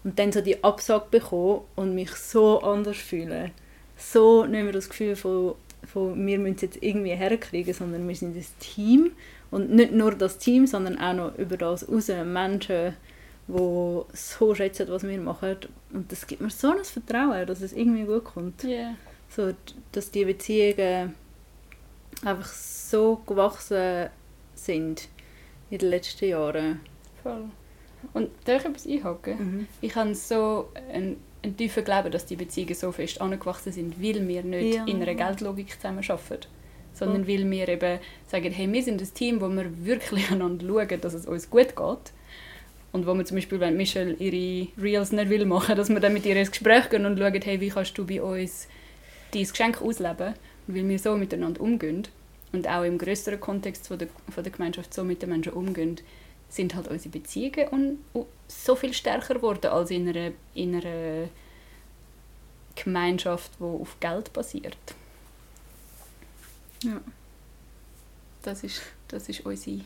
Und dann so die Absage bekommen und mich so anders fühlen. So nicht mehr das Gefühl von, von wir müssen es jetzt irgendwie herkriegen, sondern wir sind ein Team. Und nicht nur das Team, sondern auch noch über das raus Menschen, die so schätzen, was wir machen. Und das gibt mir so ein Vertrauen, dass es irgendwie gut kommt. Ja. So, dass die Beziehungen einfach so gewachsen sind in den letzten Jahren. Voll. Und darf ich etwas einhaken? Ich habe so einen, einen tiefen Glauben, dass die Beziehungen so fest angewachsen sind, weil wir nicht Ja. in einer Geldlogik zusammen arbeiten. Sondern weil wir eben sagen, hey, wir sind ein Team, wo wir wirklich einander schauen, dass es uns gut geht. Und wo wir zum Beispiel, wenn Michelle ihre Reels nicht will machen, dass wir dann mit ihr ins Gespräch gehen und schauen, hey, wie kannst du bei uns dein Geschenk ausleben? Und weil wir so miteinander umgehen und auch im größeren Kontext von der, von der Gemeinschaft so mit den Menschen umgehen, sind halt unsere Beziehungen und, und so viel stärker geworden als in einer, in einer Gemeinschaft, die auf Geld basiert. Ja. Das ist, das ist unsere...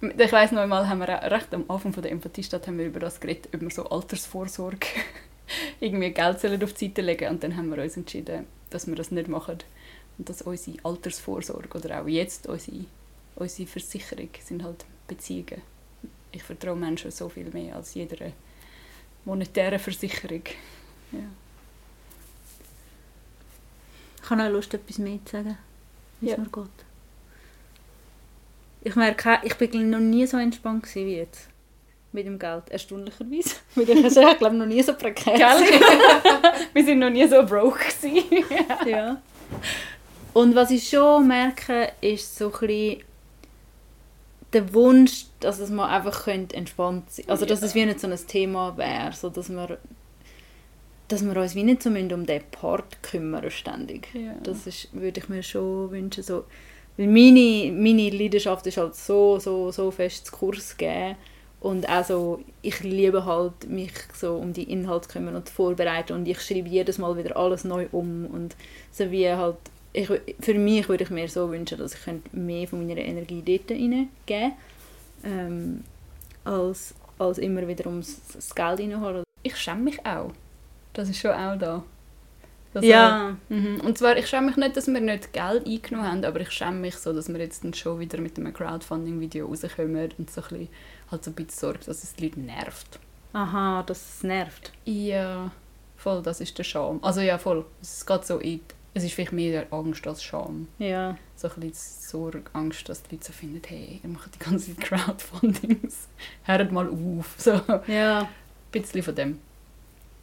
Ich weiss noch einmal, haben wir recht am Anfang von der Empathiestadt haben wir über das geredet, wir so Altersvorsorge irgendwie Geld sollen auf die Seite legen und dann haben wir uns entschieden, dass wir das nicht machen und dass unsere Altersvorsorge oder auch jetzt unsere, unsere Versicherung sind halt Beziehungen. Ich vertraue Menschen so viel mehr als jeder monetären Versicherung. Ja. Ich habe auch Lust, etwas mehr zu sagen, wie Ja. es mir geht. Ich merke, ich bin noch nie so entspannt wie jetzt. Mit dem Geld. Erstaunlicherweise. Mit dem ich glaube noch nie so prekär. Gell? wir sind noch nie so broke gewesen. ja. Und was ich schon merke, ist so ein der Wunsch, dass es mal einfach könnte entspannt sein Also, dass es wie nicht so ein Thema wäre, so dass wir, dass wir uns wie nicht so um den Part kümmern ständig. Ja. Das ist, würde ich mir schon wünschen. So, weil meine, meine Leidenschaft ist halt so, so, so fest zu Kurs geben. Und also ich liebe halt, mich so um die Inhalte zu kümmern und vorbereiten. Und ich schreibe jedes Mal wieder alles neu um. Und so wie halt, ich, für mich würde ich mir so wünschen, dass ich könnte mehr von meiner Energie dort reingeben ähm, als, als immer wieder ums das Geld reinholen. Ich schäme mich auch. Das ist schon auch da. Also, ja, Mhm. Und zwar, ich schäme mich nicht, dass wir nicht Geld eingenommen haben, aber ich schäme mich so, dass wir jetzt dann schon wieder mit einem Crowdfunding-Video rauskommen und so ein bisschen, halt so ein bisschen sorgt, dass es die Leute nervt. aha, das nervt. Ja, voll, das ist der Scham. Also ja, voll. Es geht so in, es ist vielleicht mehr Angst als Scham. Ja. So ein bisschen Sorge, Angst, dass die Leute so finden, hey, ihr macht die ganze Zeit Crowdfundings. Hört mal auf. So ein Ja. bisschen von dem.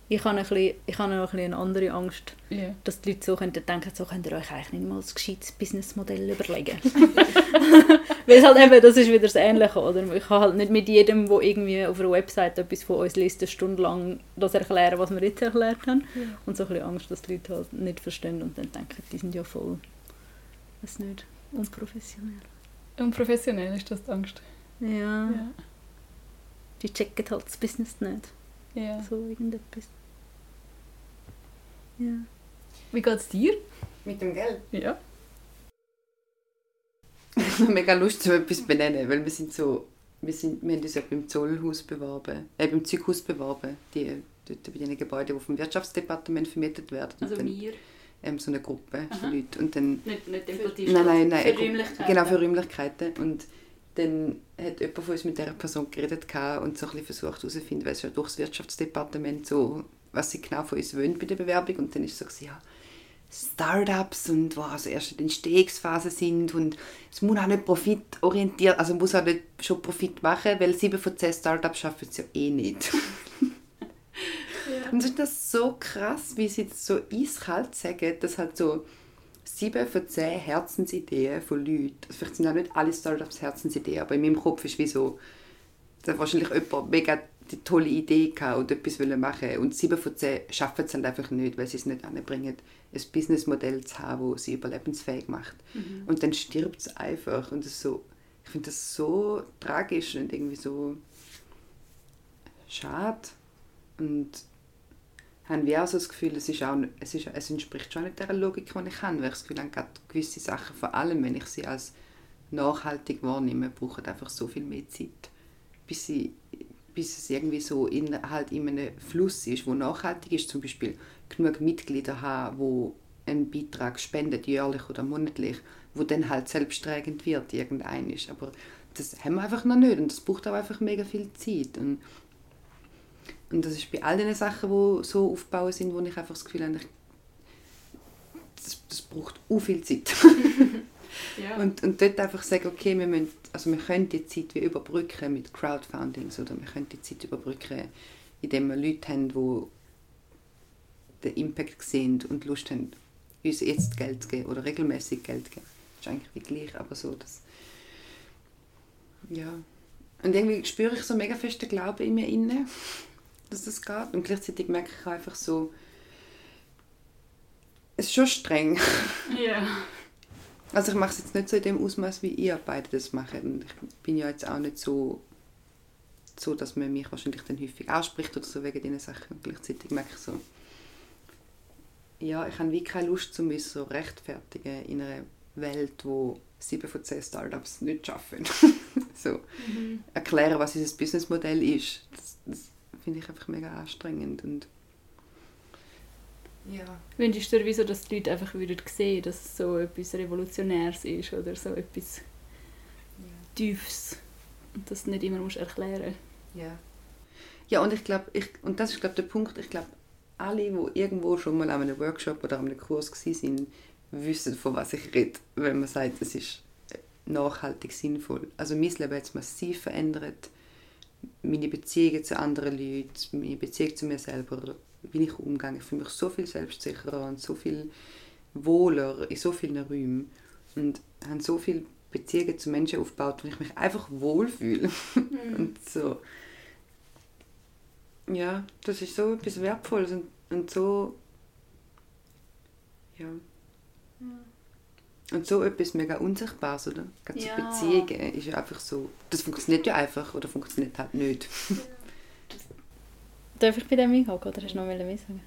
Ich habe, ein bisschen, ich habe noch ein bisschen eine andere Angst, Ja. dass die Leute so könnten denken, so könnt ihr euch eigentlich nicht mal ein gescheites Businessmodell überlegen. Weil es halt eben, das ist wieder das Ähnliche, oder? Ich kann halt nicht mit jedem, der irgendwie auf einer Website etwas von uns liest, eine Stunde lang das erklären, was wir jetzt erklärt haben. Ja. Und so ein bisschen Angst, dass die Leute halt nicht verstehen und dann denken, die sind ja voll, weiß nicht, unprofessionell. Unprofessionell ist das die Angst. Ja, Ja. die checken halt das Business nicht. ja. So irgendetwas. Ja. Wie geht es dir? Mit dem Geld? Ja. Ich habe mega Lust, so etwas zu benennen, weil wir sind so, wir, sind, wir haben uns ja beim Zollhaus beworben, äh, beim Zeughaus beworben, die, dort bei den Gebäuden, die vom Wirtschaftsdepartement vermietet werden. Und dann- wir. ähm, so eine Gruppe Aha. von Leuten. Und dann, nicht, nicht nein, nein, nein, für Räumlichkeiten. Genau, für Räumlichkeiten. Und dann hat jemand von uns mit dieser Person geredet und so ein bisschen versucht herauszufinden, was ja durchs Wirtschaftsdepartement so, was sie genau von uns wollen bei der Bewerbung. Und dann ist so, ja, Startups und wo also erst in der Entstehungsphase sind und es muss auch nicht profitorientiert, also muss auch nicht schon Profit machen, weil sieben von zehn Startups schaffen es ja eh nicht. ja. Und ich das so krass, wie sie das so eiskalt sagen, dass halt so sieben von zehn Herzensideen von Leuten, vielleicht sind auch nicht alle Startups Herzensideen, aber in meinem Kopf ist wie so, dass wahrscheinlich jemand mega die tolle Idee gehabt und etwas machen und sieben von zehn schaffen es halt einfach nicht, weil sie es nicht anbringen, ein Businessmodell zu haben, das sie überlebensfähig macht. Mhm. Und dann stirbt es einfach und das so, ich finde das so tragisch und irgendwie so schade und haben wir auch so das Gefühl, es, ist auch, es, ist, es entspricht schon nicht der Logik, die ich habe, weil ich das Gefühl habe, gewisse Sachen, vor allem wenn ich sie als nachhaltig wahrnehme, brauchen einfach so viel mehr Zeit, bis sie bis es irgendwie so in, halt in einem Fluss ist, wo nachhaltig ist, zum Beispiel genug Mitglieder haben, wo einen Beitrag spenden, jährlich oder monatlich, wo dann halt selbsttragend wird, irgendein ist. Aber das haben wir einfach noch nicht und das braucht auch einfach mega viel Zeit. Und, und das ist bei all den Sachen, die so aufgebaut sind, wo ich einfach das Gefühl habe, das, das braucht auch viel Zeit. ja. und, und dort einfach sagen, okay, wir müssen also wir können die Zeit wie überbrücken mit Crowdfundings oder wir können die Zeit überbrücken, indem wir Leute haben, die den Impact sehen und Lust haben, uns jetzt Geld zu geben oder regelmäßig Geld zu geben. Das ist eigentlich wie gleich, aber so, dass ja. Und irgendwie spüre ich so mega festen Glauben in mir inne, dass das geht. Und gleichzeitig merke ich einfach so, es ist schon streng. Ja. Also ich mache es jetzt nicht so in dem Ausmaß, wie ihr beide das macht. Und ich bin ja jetzt auch nicht so, so, dass man mich wahrscheinlich dann häufig ausspricht oder so wegen diesen Sachen. Und gleichzeitig merke ich so, ja, ich habe wie keine Lust, um mich so rechtfertigen in einer Welt, wo sieben von zehn Startups nicht schaffen. so mhm. erklären, was unser Businessmodell ist. Das, das finde ich einfach mega anstrengend und ja. Wünschst du dir, wieso, dass die Leute einfach wieder sehen, dass es so etwas Revolutionäres ist oder so etwas ja. Tiefes und das nicht immer musst erklären Ja. Ja, und ich glaube, ich, und das ist glaube der Punkt, ich glaube, alle, die irgendwo schon mal an einem Workshop oder an einem Kurs waren, wissen, von was ich rede, wenn man sagt, es ist nachhaltig sinnvoll. Also mein Leben hat sich massiv verändert. Meine Beziehungen zu anderen Leuten, meine Beziehung zu mir selber, wie ich umgehe. Ich fühle mich so viel selbstsicherer und so viel wohler in so vielen Räumen und habe so viele Beziehungen zu Menschen aufgebaut, wo ich mich einfach wohlfühle. Mhm. und so. Ja, das ist so etwas Wertvolles und, und so. Ja. Und so etwas mega Unsichtbares, oder? Gerade ja. Beziehungen ist ja einfach so. Das funktioniert ja einfach oder funktioniert halt nicht. Darf ich bei dem einhaken oder hast du noch mehr sagen?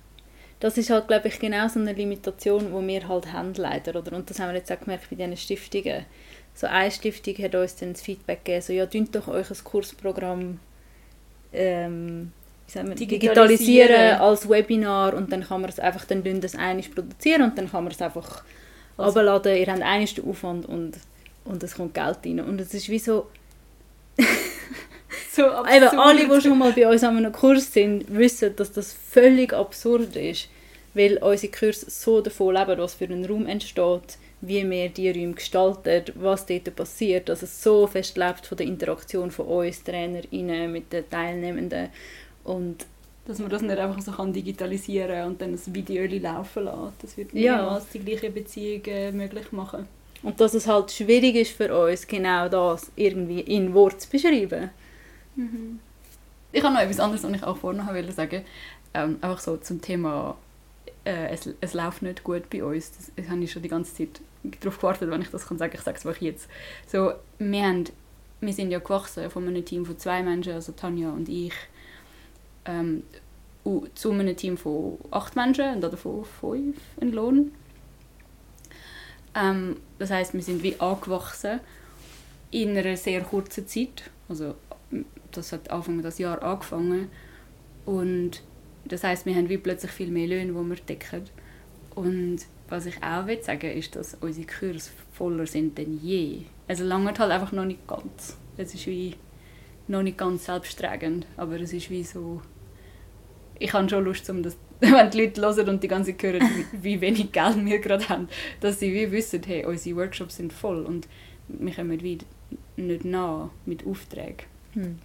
Das ist halt, glaube ich, genau so eine Limitation, die wir halt haben, leider. Oder? Und das haben wir jetzt auch gemerkt bei diesen Stiftungen. So eine Stiftung hat uns dann das Feedback gegeben, so ja, dünnt doch euch ein Kursprogramm ähm, digitalisieren. digitalisieren. als Webinar und dann kann man es einfach, dann das einiges produzieren und dann kann man es einfach also. abladen. Ihr habt einiges den Aufwand und, und es kommt Geld rein. Und es ist wie so... so absurd. Eben, alle, die schon mal bei uns an einem Kurs sind, wissen, dass das völlig absurd ist, weil unsere Kurse so davon leben, was für ein Raum entsteht, wie wir die Räume gestalten, was dort passiert, dass es so fest lebt von der Interaktion von uns TrainerInnen mit den Teilnehmenden und dass man das nicht einfach so kann digitalisieren und dann ein Video laufen lassen. Das wird niemals ja. die gleiche Beziehung möglich machen. Und dass es halt schwierig ist für uns, genau das irgendwie in Wort zu beschreiben. Mhm. Ich habe noch etwas anderes, was ich auch vorne wollte sagen. Ähm, einfach so zum Thema, äh, es, es läuft nicht gut bei uns. Das, das habe ich schon die ganze Zeit darauf gewartet, wenn ich das kann sagen. Ich sage es einfach jetzt. So, wir, haben, wir sind ja gewachsen von einem Team von zwei Menschen, also Tanja und ich, ähm, zu einem Team von acht Menschen und davon fünf in Lohn. Ähm, das heißt, wir sind wie angewachsen in einer sehr kurzen Zeit. Also das hat Anfang des Jahres angefangen. Und das heißt, wir haben wie plötzlich viel mehr Löhne, die wir decken. Und was ich auch will sagen ist, dass unsere Kurse voller sind denn je. Also lange halt einfach noch nicht ganz. Es ist wie noch nicht ganz selbsttragend, aber es ist wie so... Ich habe schon Lust, um das, wenn die Leute hören und die ganze hören, wie wenig Geld wir gerade haben, dass sie wie wissen, hey, unsere Workshops sind voll und wir kommen wie nicht nach mit Aufträgen. Hm.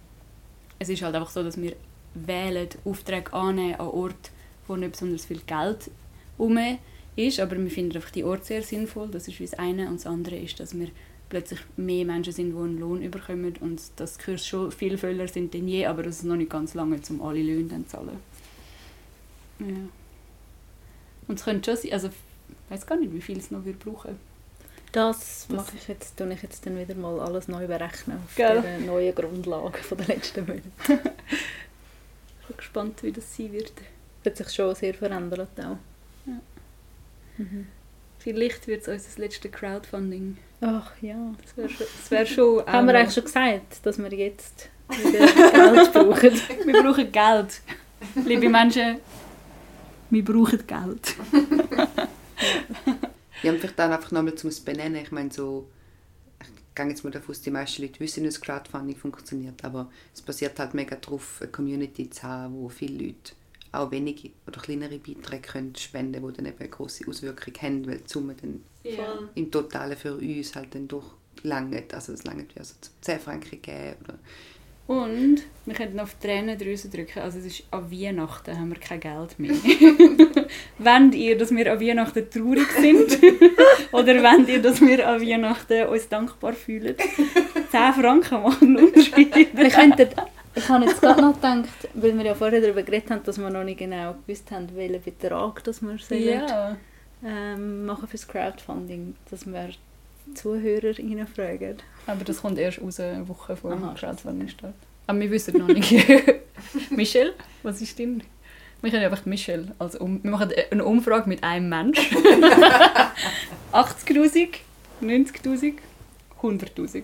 Es ist halt einfach so, dass wir wählen, Aufträge annehmen an Orten, wo nicht besonders viel Geld herum ist, aber wir finden einfach die Orte sehr sinnvoll. Das ist das eine. Und das andere ist, dass wir plötzlich mehr Menschen sind, die einen Lohn bekommen und dass die Kurse schon viel voller sind denn je, aber es ist noch nicht ganz lange, um alle Löhne zu zahlen. Ja. Und es könnte schon sein, also ich weiß gar nicht, wie viel es noch wird brauchen Das mache ich jetzt, tue ich jetzt dann wieder mal alles neu berechnen auf Gell? der neuen Grundlage von der letzten Monate. Ich bin gespannt, wie das sein wird. Hat sich schon sehr verändert auch. Ja. Mhm. Vielleicht wird es unser letztes Crowdfunding. Ach ja. Das wäre schon, das wär schon Haben wir eigentlich schon gesagt, dass wir jetzt wieder Geld brauchen? Wir brauchen Geld. Liebe Menschen, wir brauchen Geld. Ja, und vielleicht dann einfach nochmal zum benennen. Ich meine, so, ich gehe jetzt mal davon aus, die meisten Leute wissen, wie das Crowdfunding funktioniert, aber es basiert halt mega darauf, eine Community zu haben, wo viele Leute auch wenige oder kleinere Beiträge können spenden können, die dann eben eine grosse Auswirkung haben, weil die Summe dann im Totalen für uns halt dann doch langt. Also es langt wie also 10 Franken geben oder Und wir könnten auf die Tränendrüse drücken. Also es ist an Weihnachten haben wir kein Geld mehr. wollt ihr, dass wir an Weihnachten traurig sind? Oder wollt ihr, dass wir an Weihnachten uns dankbar fühlen? 10 Franken machen Unterschied. Wir könnten, ich habe jetzt gerade noch gedacht, weil wir ja vorher darüber geredet haben, dass wir noch nicht genau gewusst haben, welchen Betrag das wir sollen, Ja. ähm, machen fürs Crowdfunding, dass wir ZuhörerInnen fragen. Aber das kommt erst raus, eine Woche vor dem Aha. Crowdfunding start. Aber wir wissen noch nicht. Michelle, was ist denn? Wir können einfach Michelle als um Wir machen eine Umfrage mit einem Mensch. 80'000, 90'000, 100'000.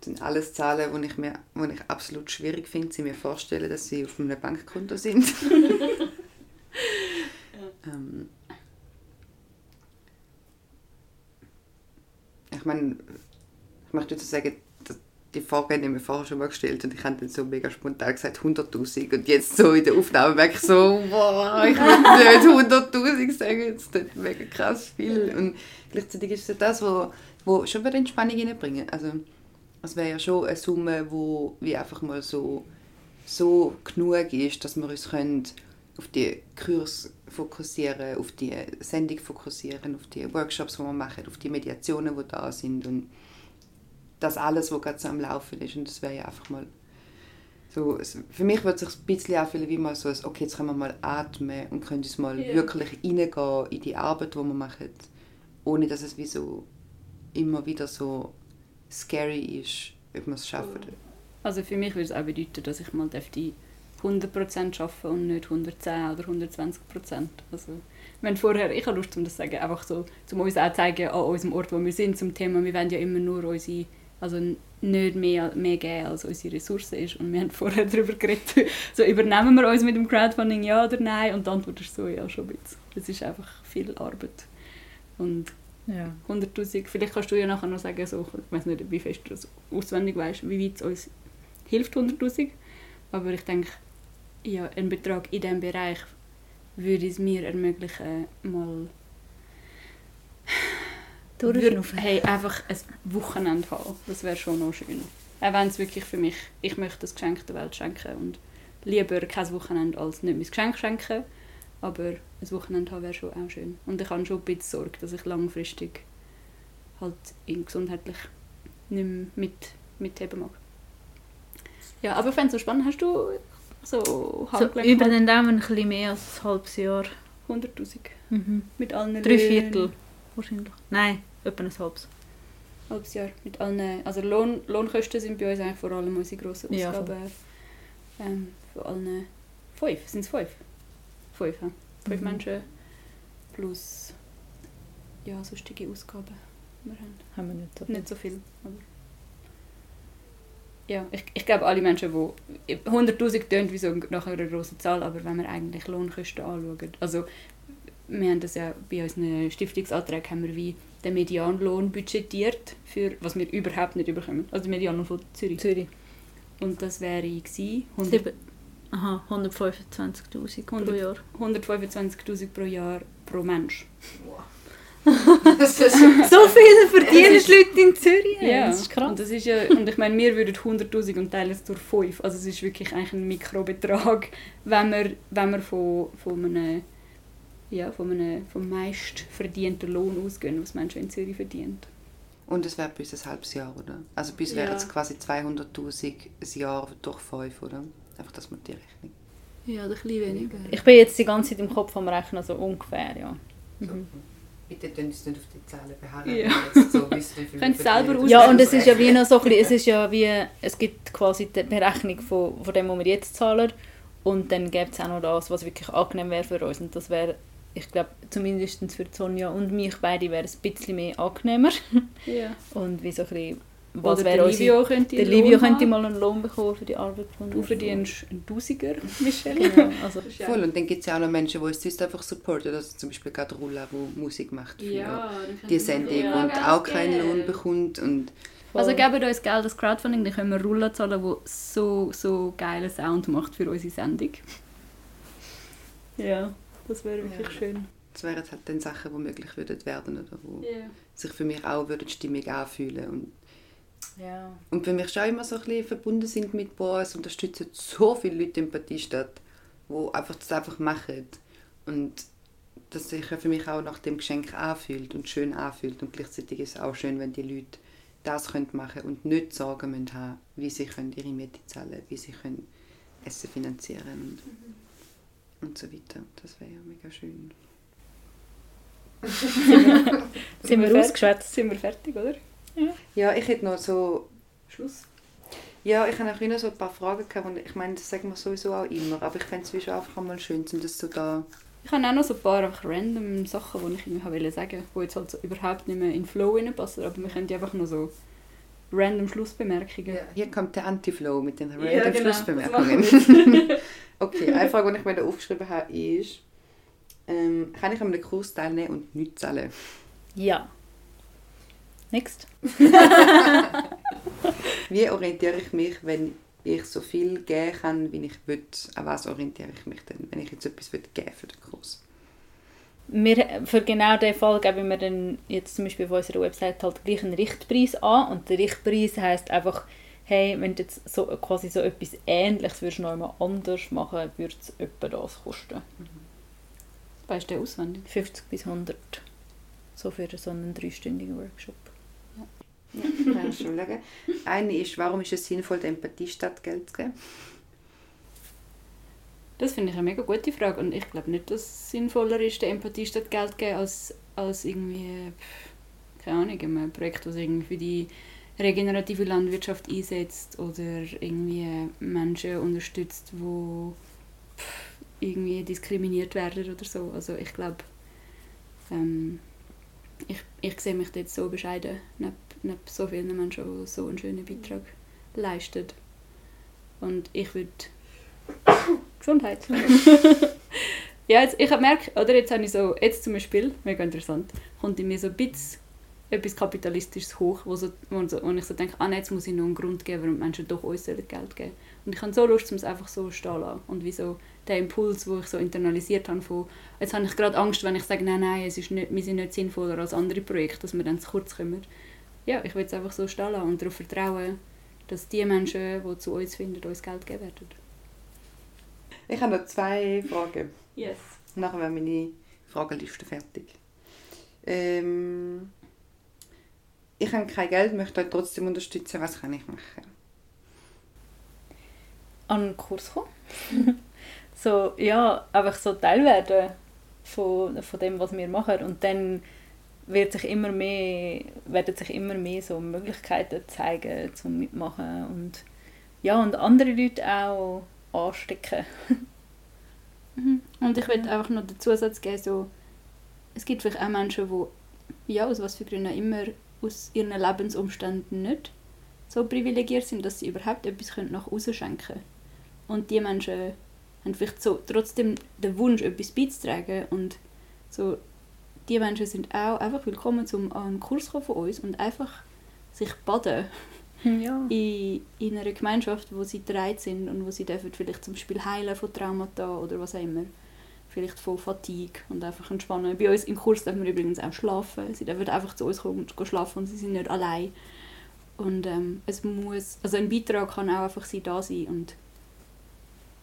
Das sind alles Zahlen, die ich, mir, die ich absolut schwierig finde, sie mir vorstellen, dass sie auf einem Bankkonto sind. ähm, meine, ich möchte jetzt sagen, dass die Frage habe ich mir vorher schon mal gestellt und ich habe dann so mega spontan gesagt 100'000 und jetzt so in der Aufnahme merke ich so, boah, ich will nicht 100'000 sagen, das ist mega krass viel. Und gleichzeitig ist es das, wo, wo schon wieder Entspannung reinbringen. Also, es wäre ja schon eine Summe, wo wie einfach mal so, so genug ist, dass wir uns können auf die Kurs fokussieren, auf die Sendung fokussieren, auf die Workshops, die wir machen, auf die Mediationen, die da sind und das alles, was gerade so am Laufen ist. Und das wäre ja einfach mal so, für mich wird es sich ein bisschen anfühlen wie mal so, ein, okay, jetzt können wir mal atmen und können uns mal Ja. wirklich reingehen in die Arbeit, die wir machen, ohne dass es wie so immer wieder so scary ist, ob wir es schaffen. Also für mich würde es auch bedeuten, dass ich mal die 100% arbeiten und nicht 110 oder 120%. Also, wenn vorher, ich habe Lust, um das zu sagen, einfach so, um uns auch zu zeigen, an unserem Ort, wo wir sind, zum Thema, wir wollen ja immer nur unsere, also nicht mehr, mehr geben, als unsere Ressource ist. Und wir haben vorher darüber geredet, so übernehmen wir uns mit dem Crowdfunding, ja oder nein? Und die Antwort ist so, ja, schon ein bisschen. Es ist einfach viel Arbeit. Und Ja. 100'000, vielleicht kannst du ja nachher noch sagen, so, ich weiß nicht, wie fest du das auswendig weißt, wie weit es uns hilft, 100'000. Aber ich denke, ja, ein Betrag in diesem Bereich würde es mir ermöglichen, mal Durchschnaufen. hey, einfach ein Wochenende haben. Das wäre schon noch schön. Auch wenn es wirklich für mich, ich möchte das Geschenk der Welt schenken und lieber kein Wochenende als nicht mein Geschenk schenken. Aber ein Wochenende haben wäre schon auch schön. Und ich habe schon ein bisschen Sorge, dass ich langfristig halt in gesundheitlich nicht mehr mit, mitheben mag. Ja, aber ich fände es so spannend. Hast du so So, Handgelenk über den Daumen ein bisschen mehr als ein halbes Jahr. 100'000 Mhm. mit allen Drei Löhnen? Viertel wahrscheinlich. Nein, etwa ein halbes. halbes Jahr mit allen, also Lohn, Lohnkosten sind bei uns eigentlich vor allem unsere grossen Ja. Ausgaben. ähm, von allen fünf, sind es fünf? Fünf, ja. Fünf Mhm. Menschen plus ja, sonstige Ausgaben. Wir haben Haben wir nicht so viel. nicht so viel. Aber ja, ich, ich glaube, alle Menschen, die 100'000 tönt wie so nach einer grossen Zahl, aber wenn wir eigentlich Lohnkosten anschauen, also wir haben das ja bei unseren Stiftungsanträgen haben wir wie den Medianlohn budgetiert, für was wir überhaupt nicht überkommen. Also der Medianlohn von Zürich. Zürich. Und das wäre gewesen, 100 Sieben- Aha, 125'000 pro 100 Jahr. 125'000 pro Jahr pro Mensch. Ist So viel verdienen die Leute in Zürich. Ja, Das ist krass. Und, das ist ja, und ich meine, wir würden 100'000 und teilen es durch 5. Also es ist wirklich eigentlich ein Mikrobetrag, wenn wir, wenn wir von, von einem, ja, von einem vom meist verdienten Lohn ausgehen, was Menschen in Zürich verdienen. Und es wäre bis ein halbes Jahr, oder? Also bis Ja. wären es quasi 200'000 ein Jahr durch 5, oder? Einfach, dass man die Rechnung... Ja, ein bisschen weniger. Ich bin jetzt die ganze Zeit im Kopf am Rechnen, so ungefähr, ja. Mhm. Bitte tun uns nicht auf die Zahlen beharren. Ja. jetzt so wissen, wie viel Könnt wir selber aus- Ja, und es ist ja wie noch so ein bisschen, es ist ja wie, es gibt quasi die Berechnung von, von dem, was wir jetzt zahlen und dann gibt es auch noch das, was wirklich angenehm wäre für uns und das wäre, ich glaube, zumindest für Sonja und mich beide wäre es ein bisschen mehr angenehmer Ja. und wie so ein bisschen, was Oder wäre der unsere... Livio könnte Der einen Livio Lohn könnte mal einen Lohn bekommen für die Arbeit. die Du er- verdienst einen Tausiger, Michelle. Genau, also, Voll, und dann gibt es ja auch noch Menschen, die uns sonst einfach supporten. Also zum Beispiel gerade Rulla, die Musik macht für die Sendung und auch keinen Lohn bekommt. Und Also geben uns Geld als Crowdfunding, dann können wir Rulla zahlen, die so, so geilen Sound macht für unsere Sendung. Ja, das wäre wirklich Ja. schön. das wären halt dann Sachen, die möglich würden werden oder wo Ja. sich für mich auch würden stimmig anfühlen und ja. Und für mich schon immer so ein bisschen verbunden sind mit, boah, es unterstützen so viele Leute Empathie statt, die einfach das einfach machen. Und das sich für mich auch nach dem Geschenk anfühlt und schön anfühlt. Und gleichzeitig ist es auch schön, wenn die Leute das können machen und nicht Sorgen müssen haben, wie sie können ihre Miete zahlen wie sie können Essen finanzieren und, und so weiter. Das wäre ja mega schön. Sind wir fer- ausgeschwätzt? Sind wir fertig, oder? Ja, ich hätte noch so Schluss. Ja, ich habe auch noch so ein paar Fragen gehabt und ich meine, das sagen wir sowieso auch immer, aber ich fände es einfach mal schön, sind das so da... Ich habe auch noch so ein paar einfach random Sachen, die ich irgendwie wollte sagen, die jetzt halt so überhaupt nicht mehr in den Flow reinpassen, aber wir können die einfach noch so random Schlussbemerkungen. Hier kommt der Anti-Flow mit den Ja, random genau, das Schlussbemerkungen. okay, eine Frage, die ich mir da aufgeschrieben habe, ist, ähm, kann ich an einem Kurs teilnehmen und nichts zahlen? Ja. Next. Wie orientiere ich mich, wenn ich so viel geben kann, wie ich will? An was orientiere ich mich denn, wenn ich jetzt etwas will geben für den Kurs? Wir, für genau diesen Fall geben wir dann jetzt zum Beispiel auf unserer Website halt gleich einen Richtpreis an und der Richtpreis heisst einfach, hey, wenn du jetzt so, quasi so etwas Ähnliches würdest noch einmal anders machen, würde es etwa das kosten. Weißt du auswendig? 50 bis 100. So für so einen dreistündigen Workshop. Ja, schon. Eine ist, warum ist es sinnvoll, der Empathie statt Geld zu geben? Das finde ich eine mega gute Frage und ich glaube nicht, dass es sinnvoller ist, der Empathie statt Geld zu geben, als, als irgendwie, keine Ahnung, ein Projekt, das irgendwie für die regenerative Landwirtschaft einsetzt oder irgendwie Menschen unterstützt, die irgendwie diskriminiert werden oder so. Also ich glaube, ähm, ich, ich sehe mich dort so bescheiden, neben, neben so vielen Menschen, die so einen schönen Beitrag leisten. Und ich würde Gesundheit. ja, jetzt, ich habe gemerkt, oder jetzt habe ich so, jetzt zum Beispiel, mega interessant, kommt in mir so ein bisschen etwas Kapitalistisches hoch, wo, so, wo, so, wo ich so denke, ah, nein, jetzt muss ich noch einen Grund geben, warum Menschen doch uns Geld geben Und ich habe so Lust, um es einfach so stehen lassen. Und wie so der Impuls, den ich so internalisiert habe, von, jetzt habe ich gerade Angst, wenn ich sage, nein, nein, es ist nicht, wir sind nicht sinnvoller als andere Projekte, dass wir dann zu kurz kommen. Ja, ich will es einfach so stehen lassen und darauf vertrauen, dass die Menschen, die zu uns finden, uns Geld geben werden. Ich habe noch zwei Fragen. Yes. Nachher wäre meine Fragenliste fertig. Ähm, ich habe kein Geld, möchte euch trotzdem unterstützen. Was kann ich machen? An einen Kurs kommen. so, ja, einfach so Teil werden von, von dem, was wir machen. Und dann wird sich immer mehr, werden sich immer mehr so Möglichkeiten zeigen zum Mitmachen und ja, und andere Leute auch anstecken. Mhm. Und ich würde einfach noch den Zusatz geben, so, es gibt vielleicht auch Menschen, die, ja, aus was für Gründen immer, aus ihren Lebensumständen nicht so privilegiert sind, dass sie überhaupt etwas nach außen schenken können. Und die Menschen haben vielleicht so trotzdem den Wunsch, etwas beizutragen und so die Menschen sind auch einfach willkommen zum an einen Kurs von uns und einfach sich baden ja. in, in einer Gemeinschaft, wo sie dreit sind und wo sie dürfen vielleicht zum Beispiel heilen von Traumata oder was auch immer vielleicht von Fatigue und einfach entspannen. Bei uns im Kurs dürfen wir übrigens auch schlafen. Sie dürfen einfach zu uns kommen und schlafen und sie sind nicht allein. Und ähm, es muss, also ein Beitrag kann auch einfach sein, da sein und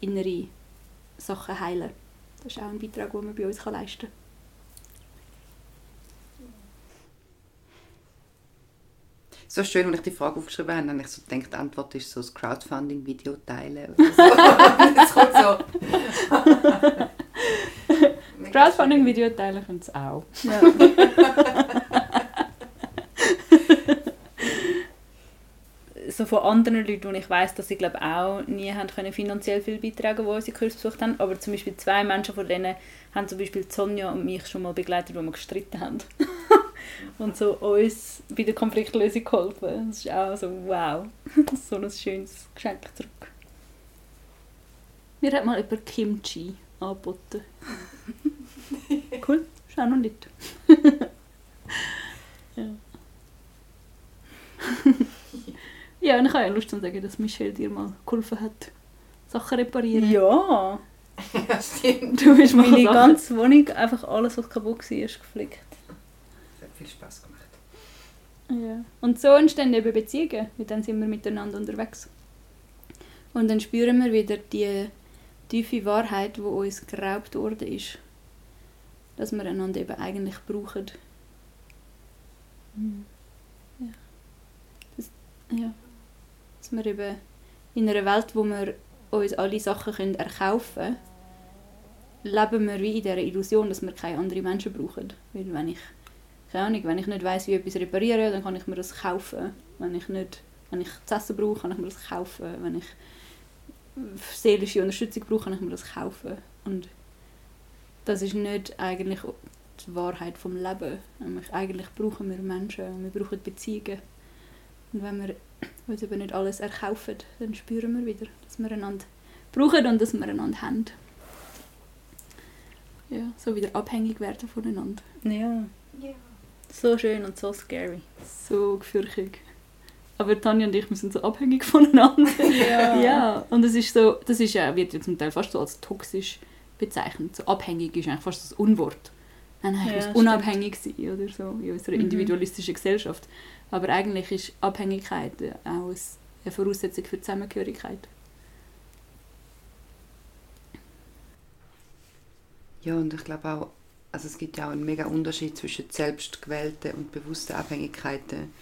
innere Sachen heilen. Das ist auch ein Beitrag, den man bei uns leisten kann. So schön, als ich die Frage aufgeschrieben habe, habe ich so gedacht, die Antwort ist so das Crowdfunding-Video teilen. Oder so. das kommt so. Crowdfunding-Video teilen können sie auch. Ja. so von anderen Leuten, wo ich weiß, dass sie glaube auch nie haben können finanziell viel beitragen, die unsere Kurs besucht haben. Aber zum Beispiel zwei Menschen von denen haben zum Beispiel Sonja und mich schon mal begleitet, wo wir gestritten haben. Und so uns bei der Konfliktlösung geholfen. Das ist auch so, wow, so ein schönes Geschenk zurück. Mir hat mal jemand Kimchi angeboten. cool, ist auch noch nicht. ja. ja, und ich habe ja Lust zu sagen, dass Michelle dir mal geholfen hat, Sachen reparieren. Ja. ja, stimmt. Du bist meine ganze Wohnung, einfach alles, was kaputt war, ist geflickt. Das hat viel Spaß gemacht. Ja. Und so entstehen eben Beziehungen, weil dann sind wir miteinander unterwegs. Und dann spüren wir wieder die tiefe Wahrheit, die uns geraubt worden ist. Dass wir einander eben eigentlich brauchen. Mhm. Ja. Das, ja. Dass wir eben in einer Welt, wo wir uns alle Sachen können erkaufen können, leben wir wie in dieser Illusion, dass wir keine anderen Menschen brauchen. Weil wenn ich, keine Ahnung, wenn ich nicht weiß, wie etwas reparieren, dann kann ich mir das kaufen. Wenn ich nicht, wenn ich zu essen brauche, kann ich mir das kaufen. Wenn ich seelische Unterstützung brauche, kann ich mir das kaufen. Und das ist nicht eigentlich die Wahrheit vom Leben. Eigentlich brauchen wir Menschen und wir brauchen Beziehungen. Und wenn wir uns eben nicht alles erkaufen, dann spüren wir wieder, dass wir einander brauchen und dass wir einander haben. Ja, so wieder abhängig werden voneinander. Ja. ja. So schön und so scary. So gefürchtig. Aber Tanja und ich, wir sind so abhängig voneinander. ja. ja. Und es ist so, das ist ja, wird ja zum Teil fast so als toxisch bezeichnet. So abhängig ist eigentlich fast das Unwort. Nein, nein, ich ja, muss unabhängig sein oder so in unserer mhm. individualistischen Gesellschaft. Aber eigentlich ist Abhängigkeit auch eine Voraussetzung für Zusammengehörigkeit. Ja, und ich glaube auch, also es gibt ja auch einen mega Unterschied zwischen selbstgewählten und bewussten Abhängigkeiten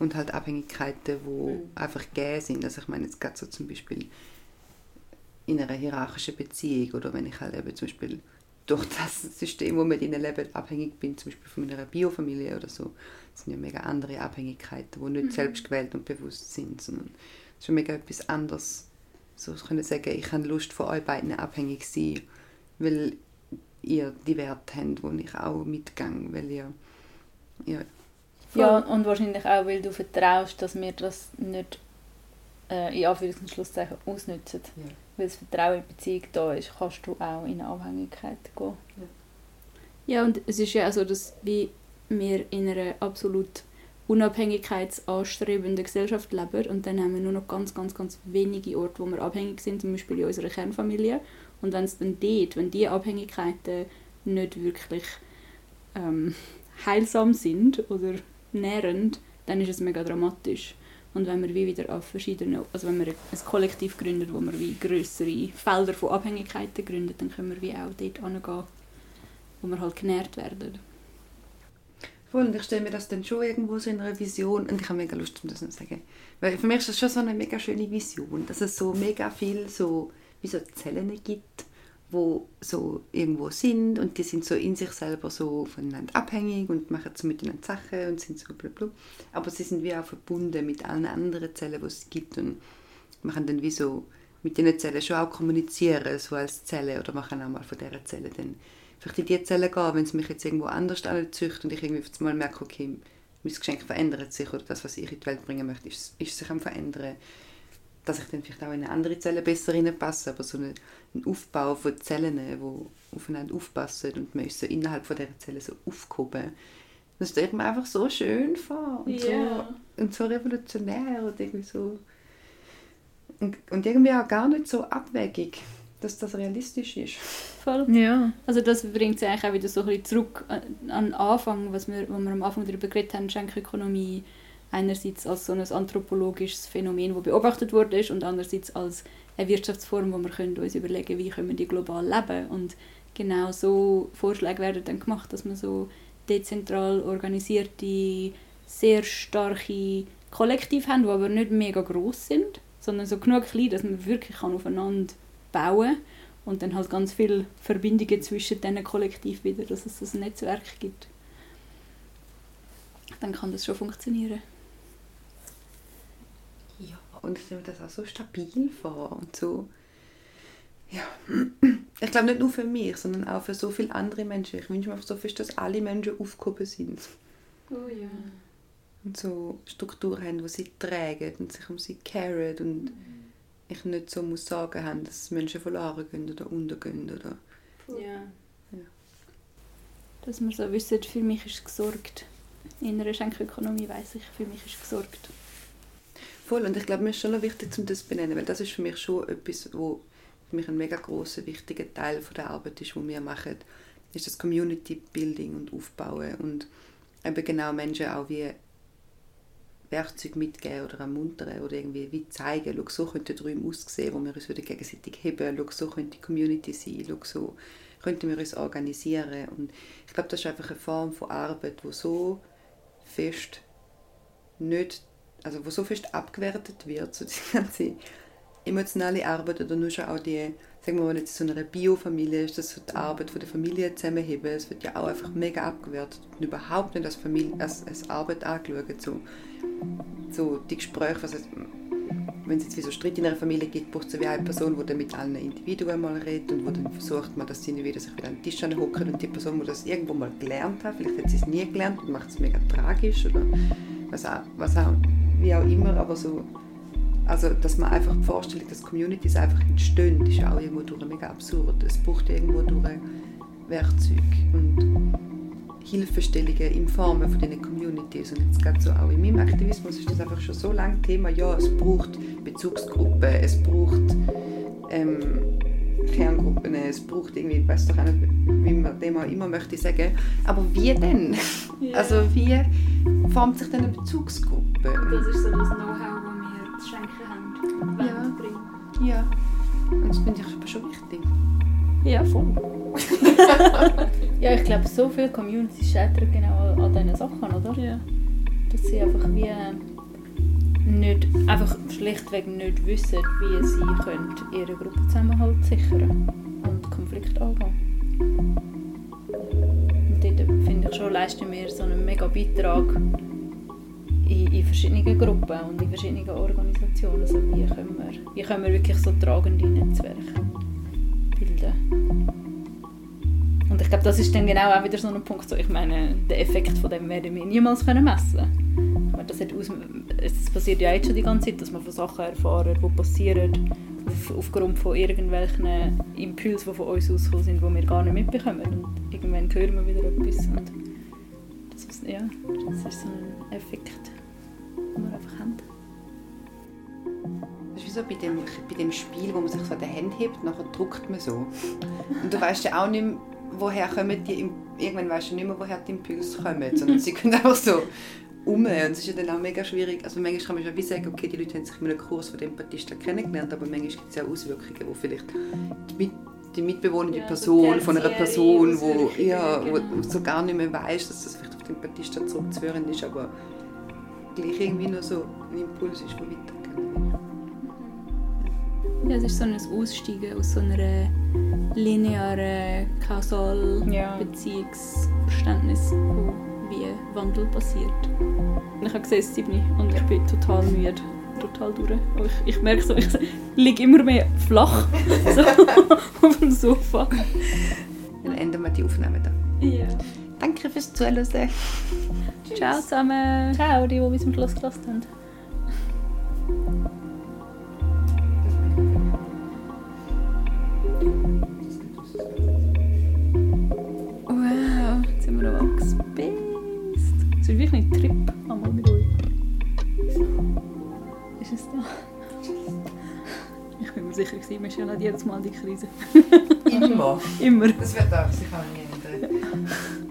und halt Abhängigkeiten, die mhm. einfach gegeben sind. Also ich meine jetzt gerade so zum Beispiel in einer hierarchischen Beziehung oder wenn ich halt eben zum Beispiel durch das System, wo ich in lebe, abhängig bin, zum Beispiel von meiner Biofamilie oder so, das sind ja mega andere Abhängigkeiten, die nicht mhm. selbst gewählt und bewusst sind, sondern es ist schon mega etwas anderes. So ich könnte sagen, ich habe Lust von euch beiden abhängig zu sein, weil ihr die Werte habt, wo ich auch mitgehe, weil ihr, ihr ja, und wahrscheinlich auch, weil du vertraust, dass wir das nicht äh, in Anführungs- und Schlusszeichen ausnutzen. Ja. Weil das Vertrauen in die Beziehung da ist, kannst du auch in eine Abhängigkeit gehen. Ja, ja und es ist ja auch so, dass wie wir in einer absolut unabhängigkeitsanstrebenden Gesellschaft leben und dann haben wir nur noch ganz, ganz, ganz wenige Orte, wo wir abhängig sind, zum Beispiel in unserer Kernfamilie. Und wenn es dann dort, wenn diese Abhängigkeiten nicht wirklich ähm, heilsam sind oder nährend, dann ist es mega dramatisch. Und wenn wir wie wieder auf verschiedene, also wenn wir ein Kollektiv gründet, wo wir wie größere Felder von Abhängigkeiten gründet, dann können wir wie auch dort hingehen, wo wir halt genährt werden. Voll, und ich stelle mir das dann schon irgendwo so in einer Vision, und ich habe mega Lust, um das zu sagen, weil für mich ist das schon so eine mega schöne Vision, dass es so mega viel so, wie so Zellen gibt, wo so irgendwo sind und die sind so in sich selber so voneinander abhängig und machen so miteinander Sachen und sind so blablabla. Aber sie sind wie auch verbunden mit allen anderen Zellen, die es gibt und machen dann wie so mit diesen Zellen schon auch kommunizieren, so als Zelle oder machen auch mal von dieser Zelle dann vielleicht in diese Zelle gehen, wenn es mich jetzt irgendwo anders anzüchtet und ich irgendwie auf einmal merke, okay, mein Geschenk verändert sich oder das, was ich in die Welt bringen möchte, ist, ist sich am verändern. Dass ich dann vielleicht auch in eine andere Zelle besser reinpasse, aber so ein Aufbau von Zellen, die aufeinander aufpassen und man ist so innerhalb von dieser Zelle so aufgehoben. Das stellt mir einfach so schön vor und, Ja. so, und so revolutionär und irgendwie so und, und irgendwie auch gar nicht so abwegig, dass das realistisch ist. Voll. Ja. Also das bringt sie eigentlich auch wieder so ein bisschen zurück an an den Anfang, was wir, wo wir am Anfang darüber geredet haben, Schenkökonomie einerseits als so ein anthropologisches Phänomen, das beobachtet wurde und andererseits als eine Wirtschaftsform, wo wir können uns überlegen wie können wir die global leben und genau so Vorschläge werden dann gemacht, dass man so dezentral organisierte, sehr starke Kollektive haben, die aber nicht mega groß sind, sondern so genug klein, dass man wirklich aufeinander bauen kann und dann halt ganz viele Verbindungen zwischen diesen Kollektiv wieder, dass es ein Netzwerk gibt. Dann kann das schon funktionieren. Ja, und ich stelle mir das auch so stabil vor und so. Ja, ich glaube nicht nur für mich, sondern auch für so viele andere Menschen. Ich wünsche mir einfach so fest, dass alle Menschen aufgehoben sind Oh ja. und so Strukturen haben, die sie tragen und sich um sie caren und ich nicht so muss sagen haben, dass Menschen verloren gehen oder untergehen oder Ja. Ja. Dass man so wissen, für mich ist gesorgt. In einer Schenkökonomie weiss ich, für mich ist gesorgt. Voll, und ich glaube, mir ist schon noch wichtig, um das zu benennen, weil das ist für mich schon etwas, wo für mich ein mega großer wichtiger Teil von der Arbeit ist, die wir machen, ist das Community Building und Aufbauen und eben genau Menschen auch wie Werkzeuge mitgeben oder ermuntern oder irgendwie wie zeigen, schau, so könnten Räume aussehen, wo wir uns wieder gegenseitig heben, schau, so könnte die Community sein, schau, so könnten wir uns organisieren. Und ich glaube, das ist einfach eine Form von Arbeit, wo so fest nicht also wo so fest abgewertet wird, so die ganze emotionale Arbeit oder nur schon auch die, sagen wir mal, jetzt so einer Biofamilie ist das so die Arbeit von der Familie zusammenheben, es wird ja auch einfach mega abgewertet und überhaupt nicht als, Familie, als, als Arbeit angeschaut, so, so die Gespräche, was es, wenn es jetzt wie so Streit in einer Familie gibt, braucht es wie eine Person, die dann mit allen Individuen mal redet und wo dann versucht man, dass nicht wieder sich wieder an den Tisch hocken und die Person, die das irgendwo mal gelernt hat, vielleicht hat sie es nie gelernt und macht es mega tragisch oder was auch, was auch wie auch immer, aber so, also dass man einfach die Vorstellung, dass Communities einfach entstehen, ist auch irgendwo durch mega absurd. Es braucht irgendwo durch Werkzeuge und Hilfestellungen in Formen von diesen Communities und jetzt gerade so auch in meinem Aktivismus ist das einfach schon so lange Thema, ja, es braucht Bezugsgruppen, es braucht ähm, Kerngruppen, es braucht irgendwie, ich weiß doch auch nicht, wie man dem auch immer möchte sagen, aber wie denn? Ja. Also wie formt sich denn eine Bezugsgruppe? Das ist so das Know-how, das wir zu schenken haben. Ja. Ja, und das finde ich aber schon wichtig. Ja, voll. Ja, ich glaube, so viele Communities scheitern genau an, an diesen Sachen, oder? Ja. Dass sie einfach wie nicht, einfach schlichtweg nicht wissen, wie sie können ihren Gruppenzusammenhalt sichern und Konflikte angehen. Und dort finde ich schon, leisten wir so einen mega Beitrag in, in verschiedenen Gruppen und in verschiedenen Organisationen. Also wie, können wir, wie können wir wirklich so tragende Netzwerke bilden? Und ich glaube, das ist dann genau auch wieder so ein Punkt, so, ich meine, den Effekt von dem werden wir niemals können messen Aber das hat aus, es passiert ja jetzt schon die ganze Zeit, dass wir von Sachen erfahren, die passieren, auf, aufgrund von irgendwelchen Impulsen, die von uns ausgekommen sind, die wir gar nicht mitbekommen. Und irgendwann hören wir wieder etwas. Und das, ist- ja, das ist so ein Effekt, den wir einfach haben. Das ist wie so bei dem, bei dem Spiel, wo man sich so an die Hände hebt, nachher druckt man so. Und du weißt ja auch nicht mehr, woher kommen die, Im- irgendwann weißt du nicht mehr, woher die Impulse kommen, sondern sie können einfach so um. Und es ist ja dann auch mega schwierig. Also manchmal kann man schon wie sagen, okay, die Leute haben sich in einem Kurs von dem Empathisten kennengelernt, aber manchmal gibt es ja Auswirkungen, wo vielleicht die, Mit die mitbewohnende Ja, so Person von einer Person, wo, ja, wo genau. so gar nicht mehr weiß, dass das vielleicht auf den Empathisten zurückzuführen ist, aber gleich irgendwie nur so ein Impuls ist, der weitergeht. Ja, es ist so ein Aussteigen aus so einer linearen, kausalen Ja. Wie Wandel passiert. Ich habe gesehen, es ist 7 Uhr und ich bin total müde. Total durch. Und Ich, ich merke so, ich liege immer mehr flach so, auf dem Sofa. Dann enden wir die Aufnahme da. Ja. Danke fürs Zuhören. Ciao zusammen. Ciao, die, die bis zum Schluss gelassen haben. Wow, jetzt sind wir noch abgespaced. Es ist wirklich ein Trip einmal mit euch. Ist es da? Ich bin mir sicher, gewesen, Michelle hat jedes Mal die Krise. Immer. Immer. Das wird auch sicher nie.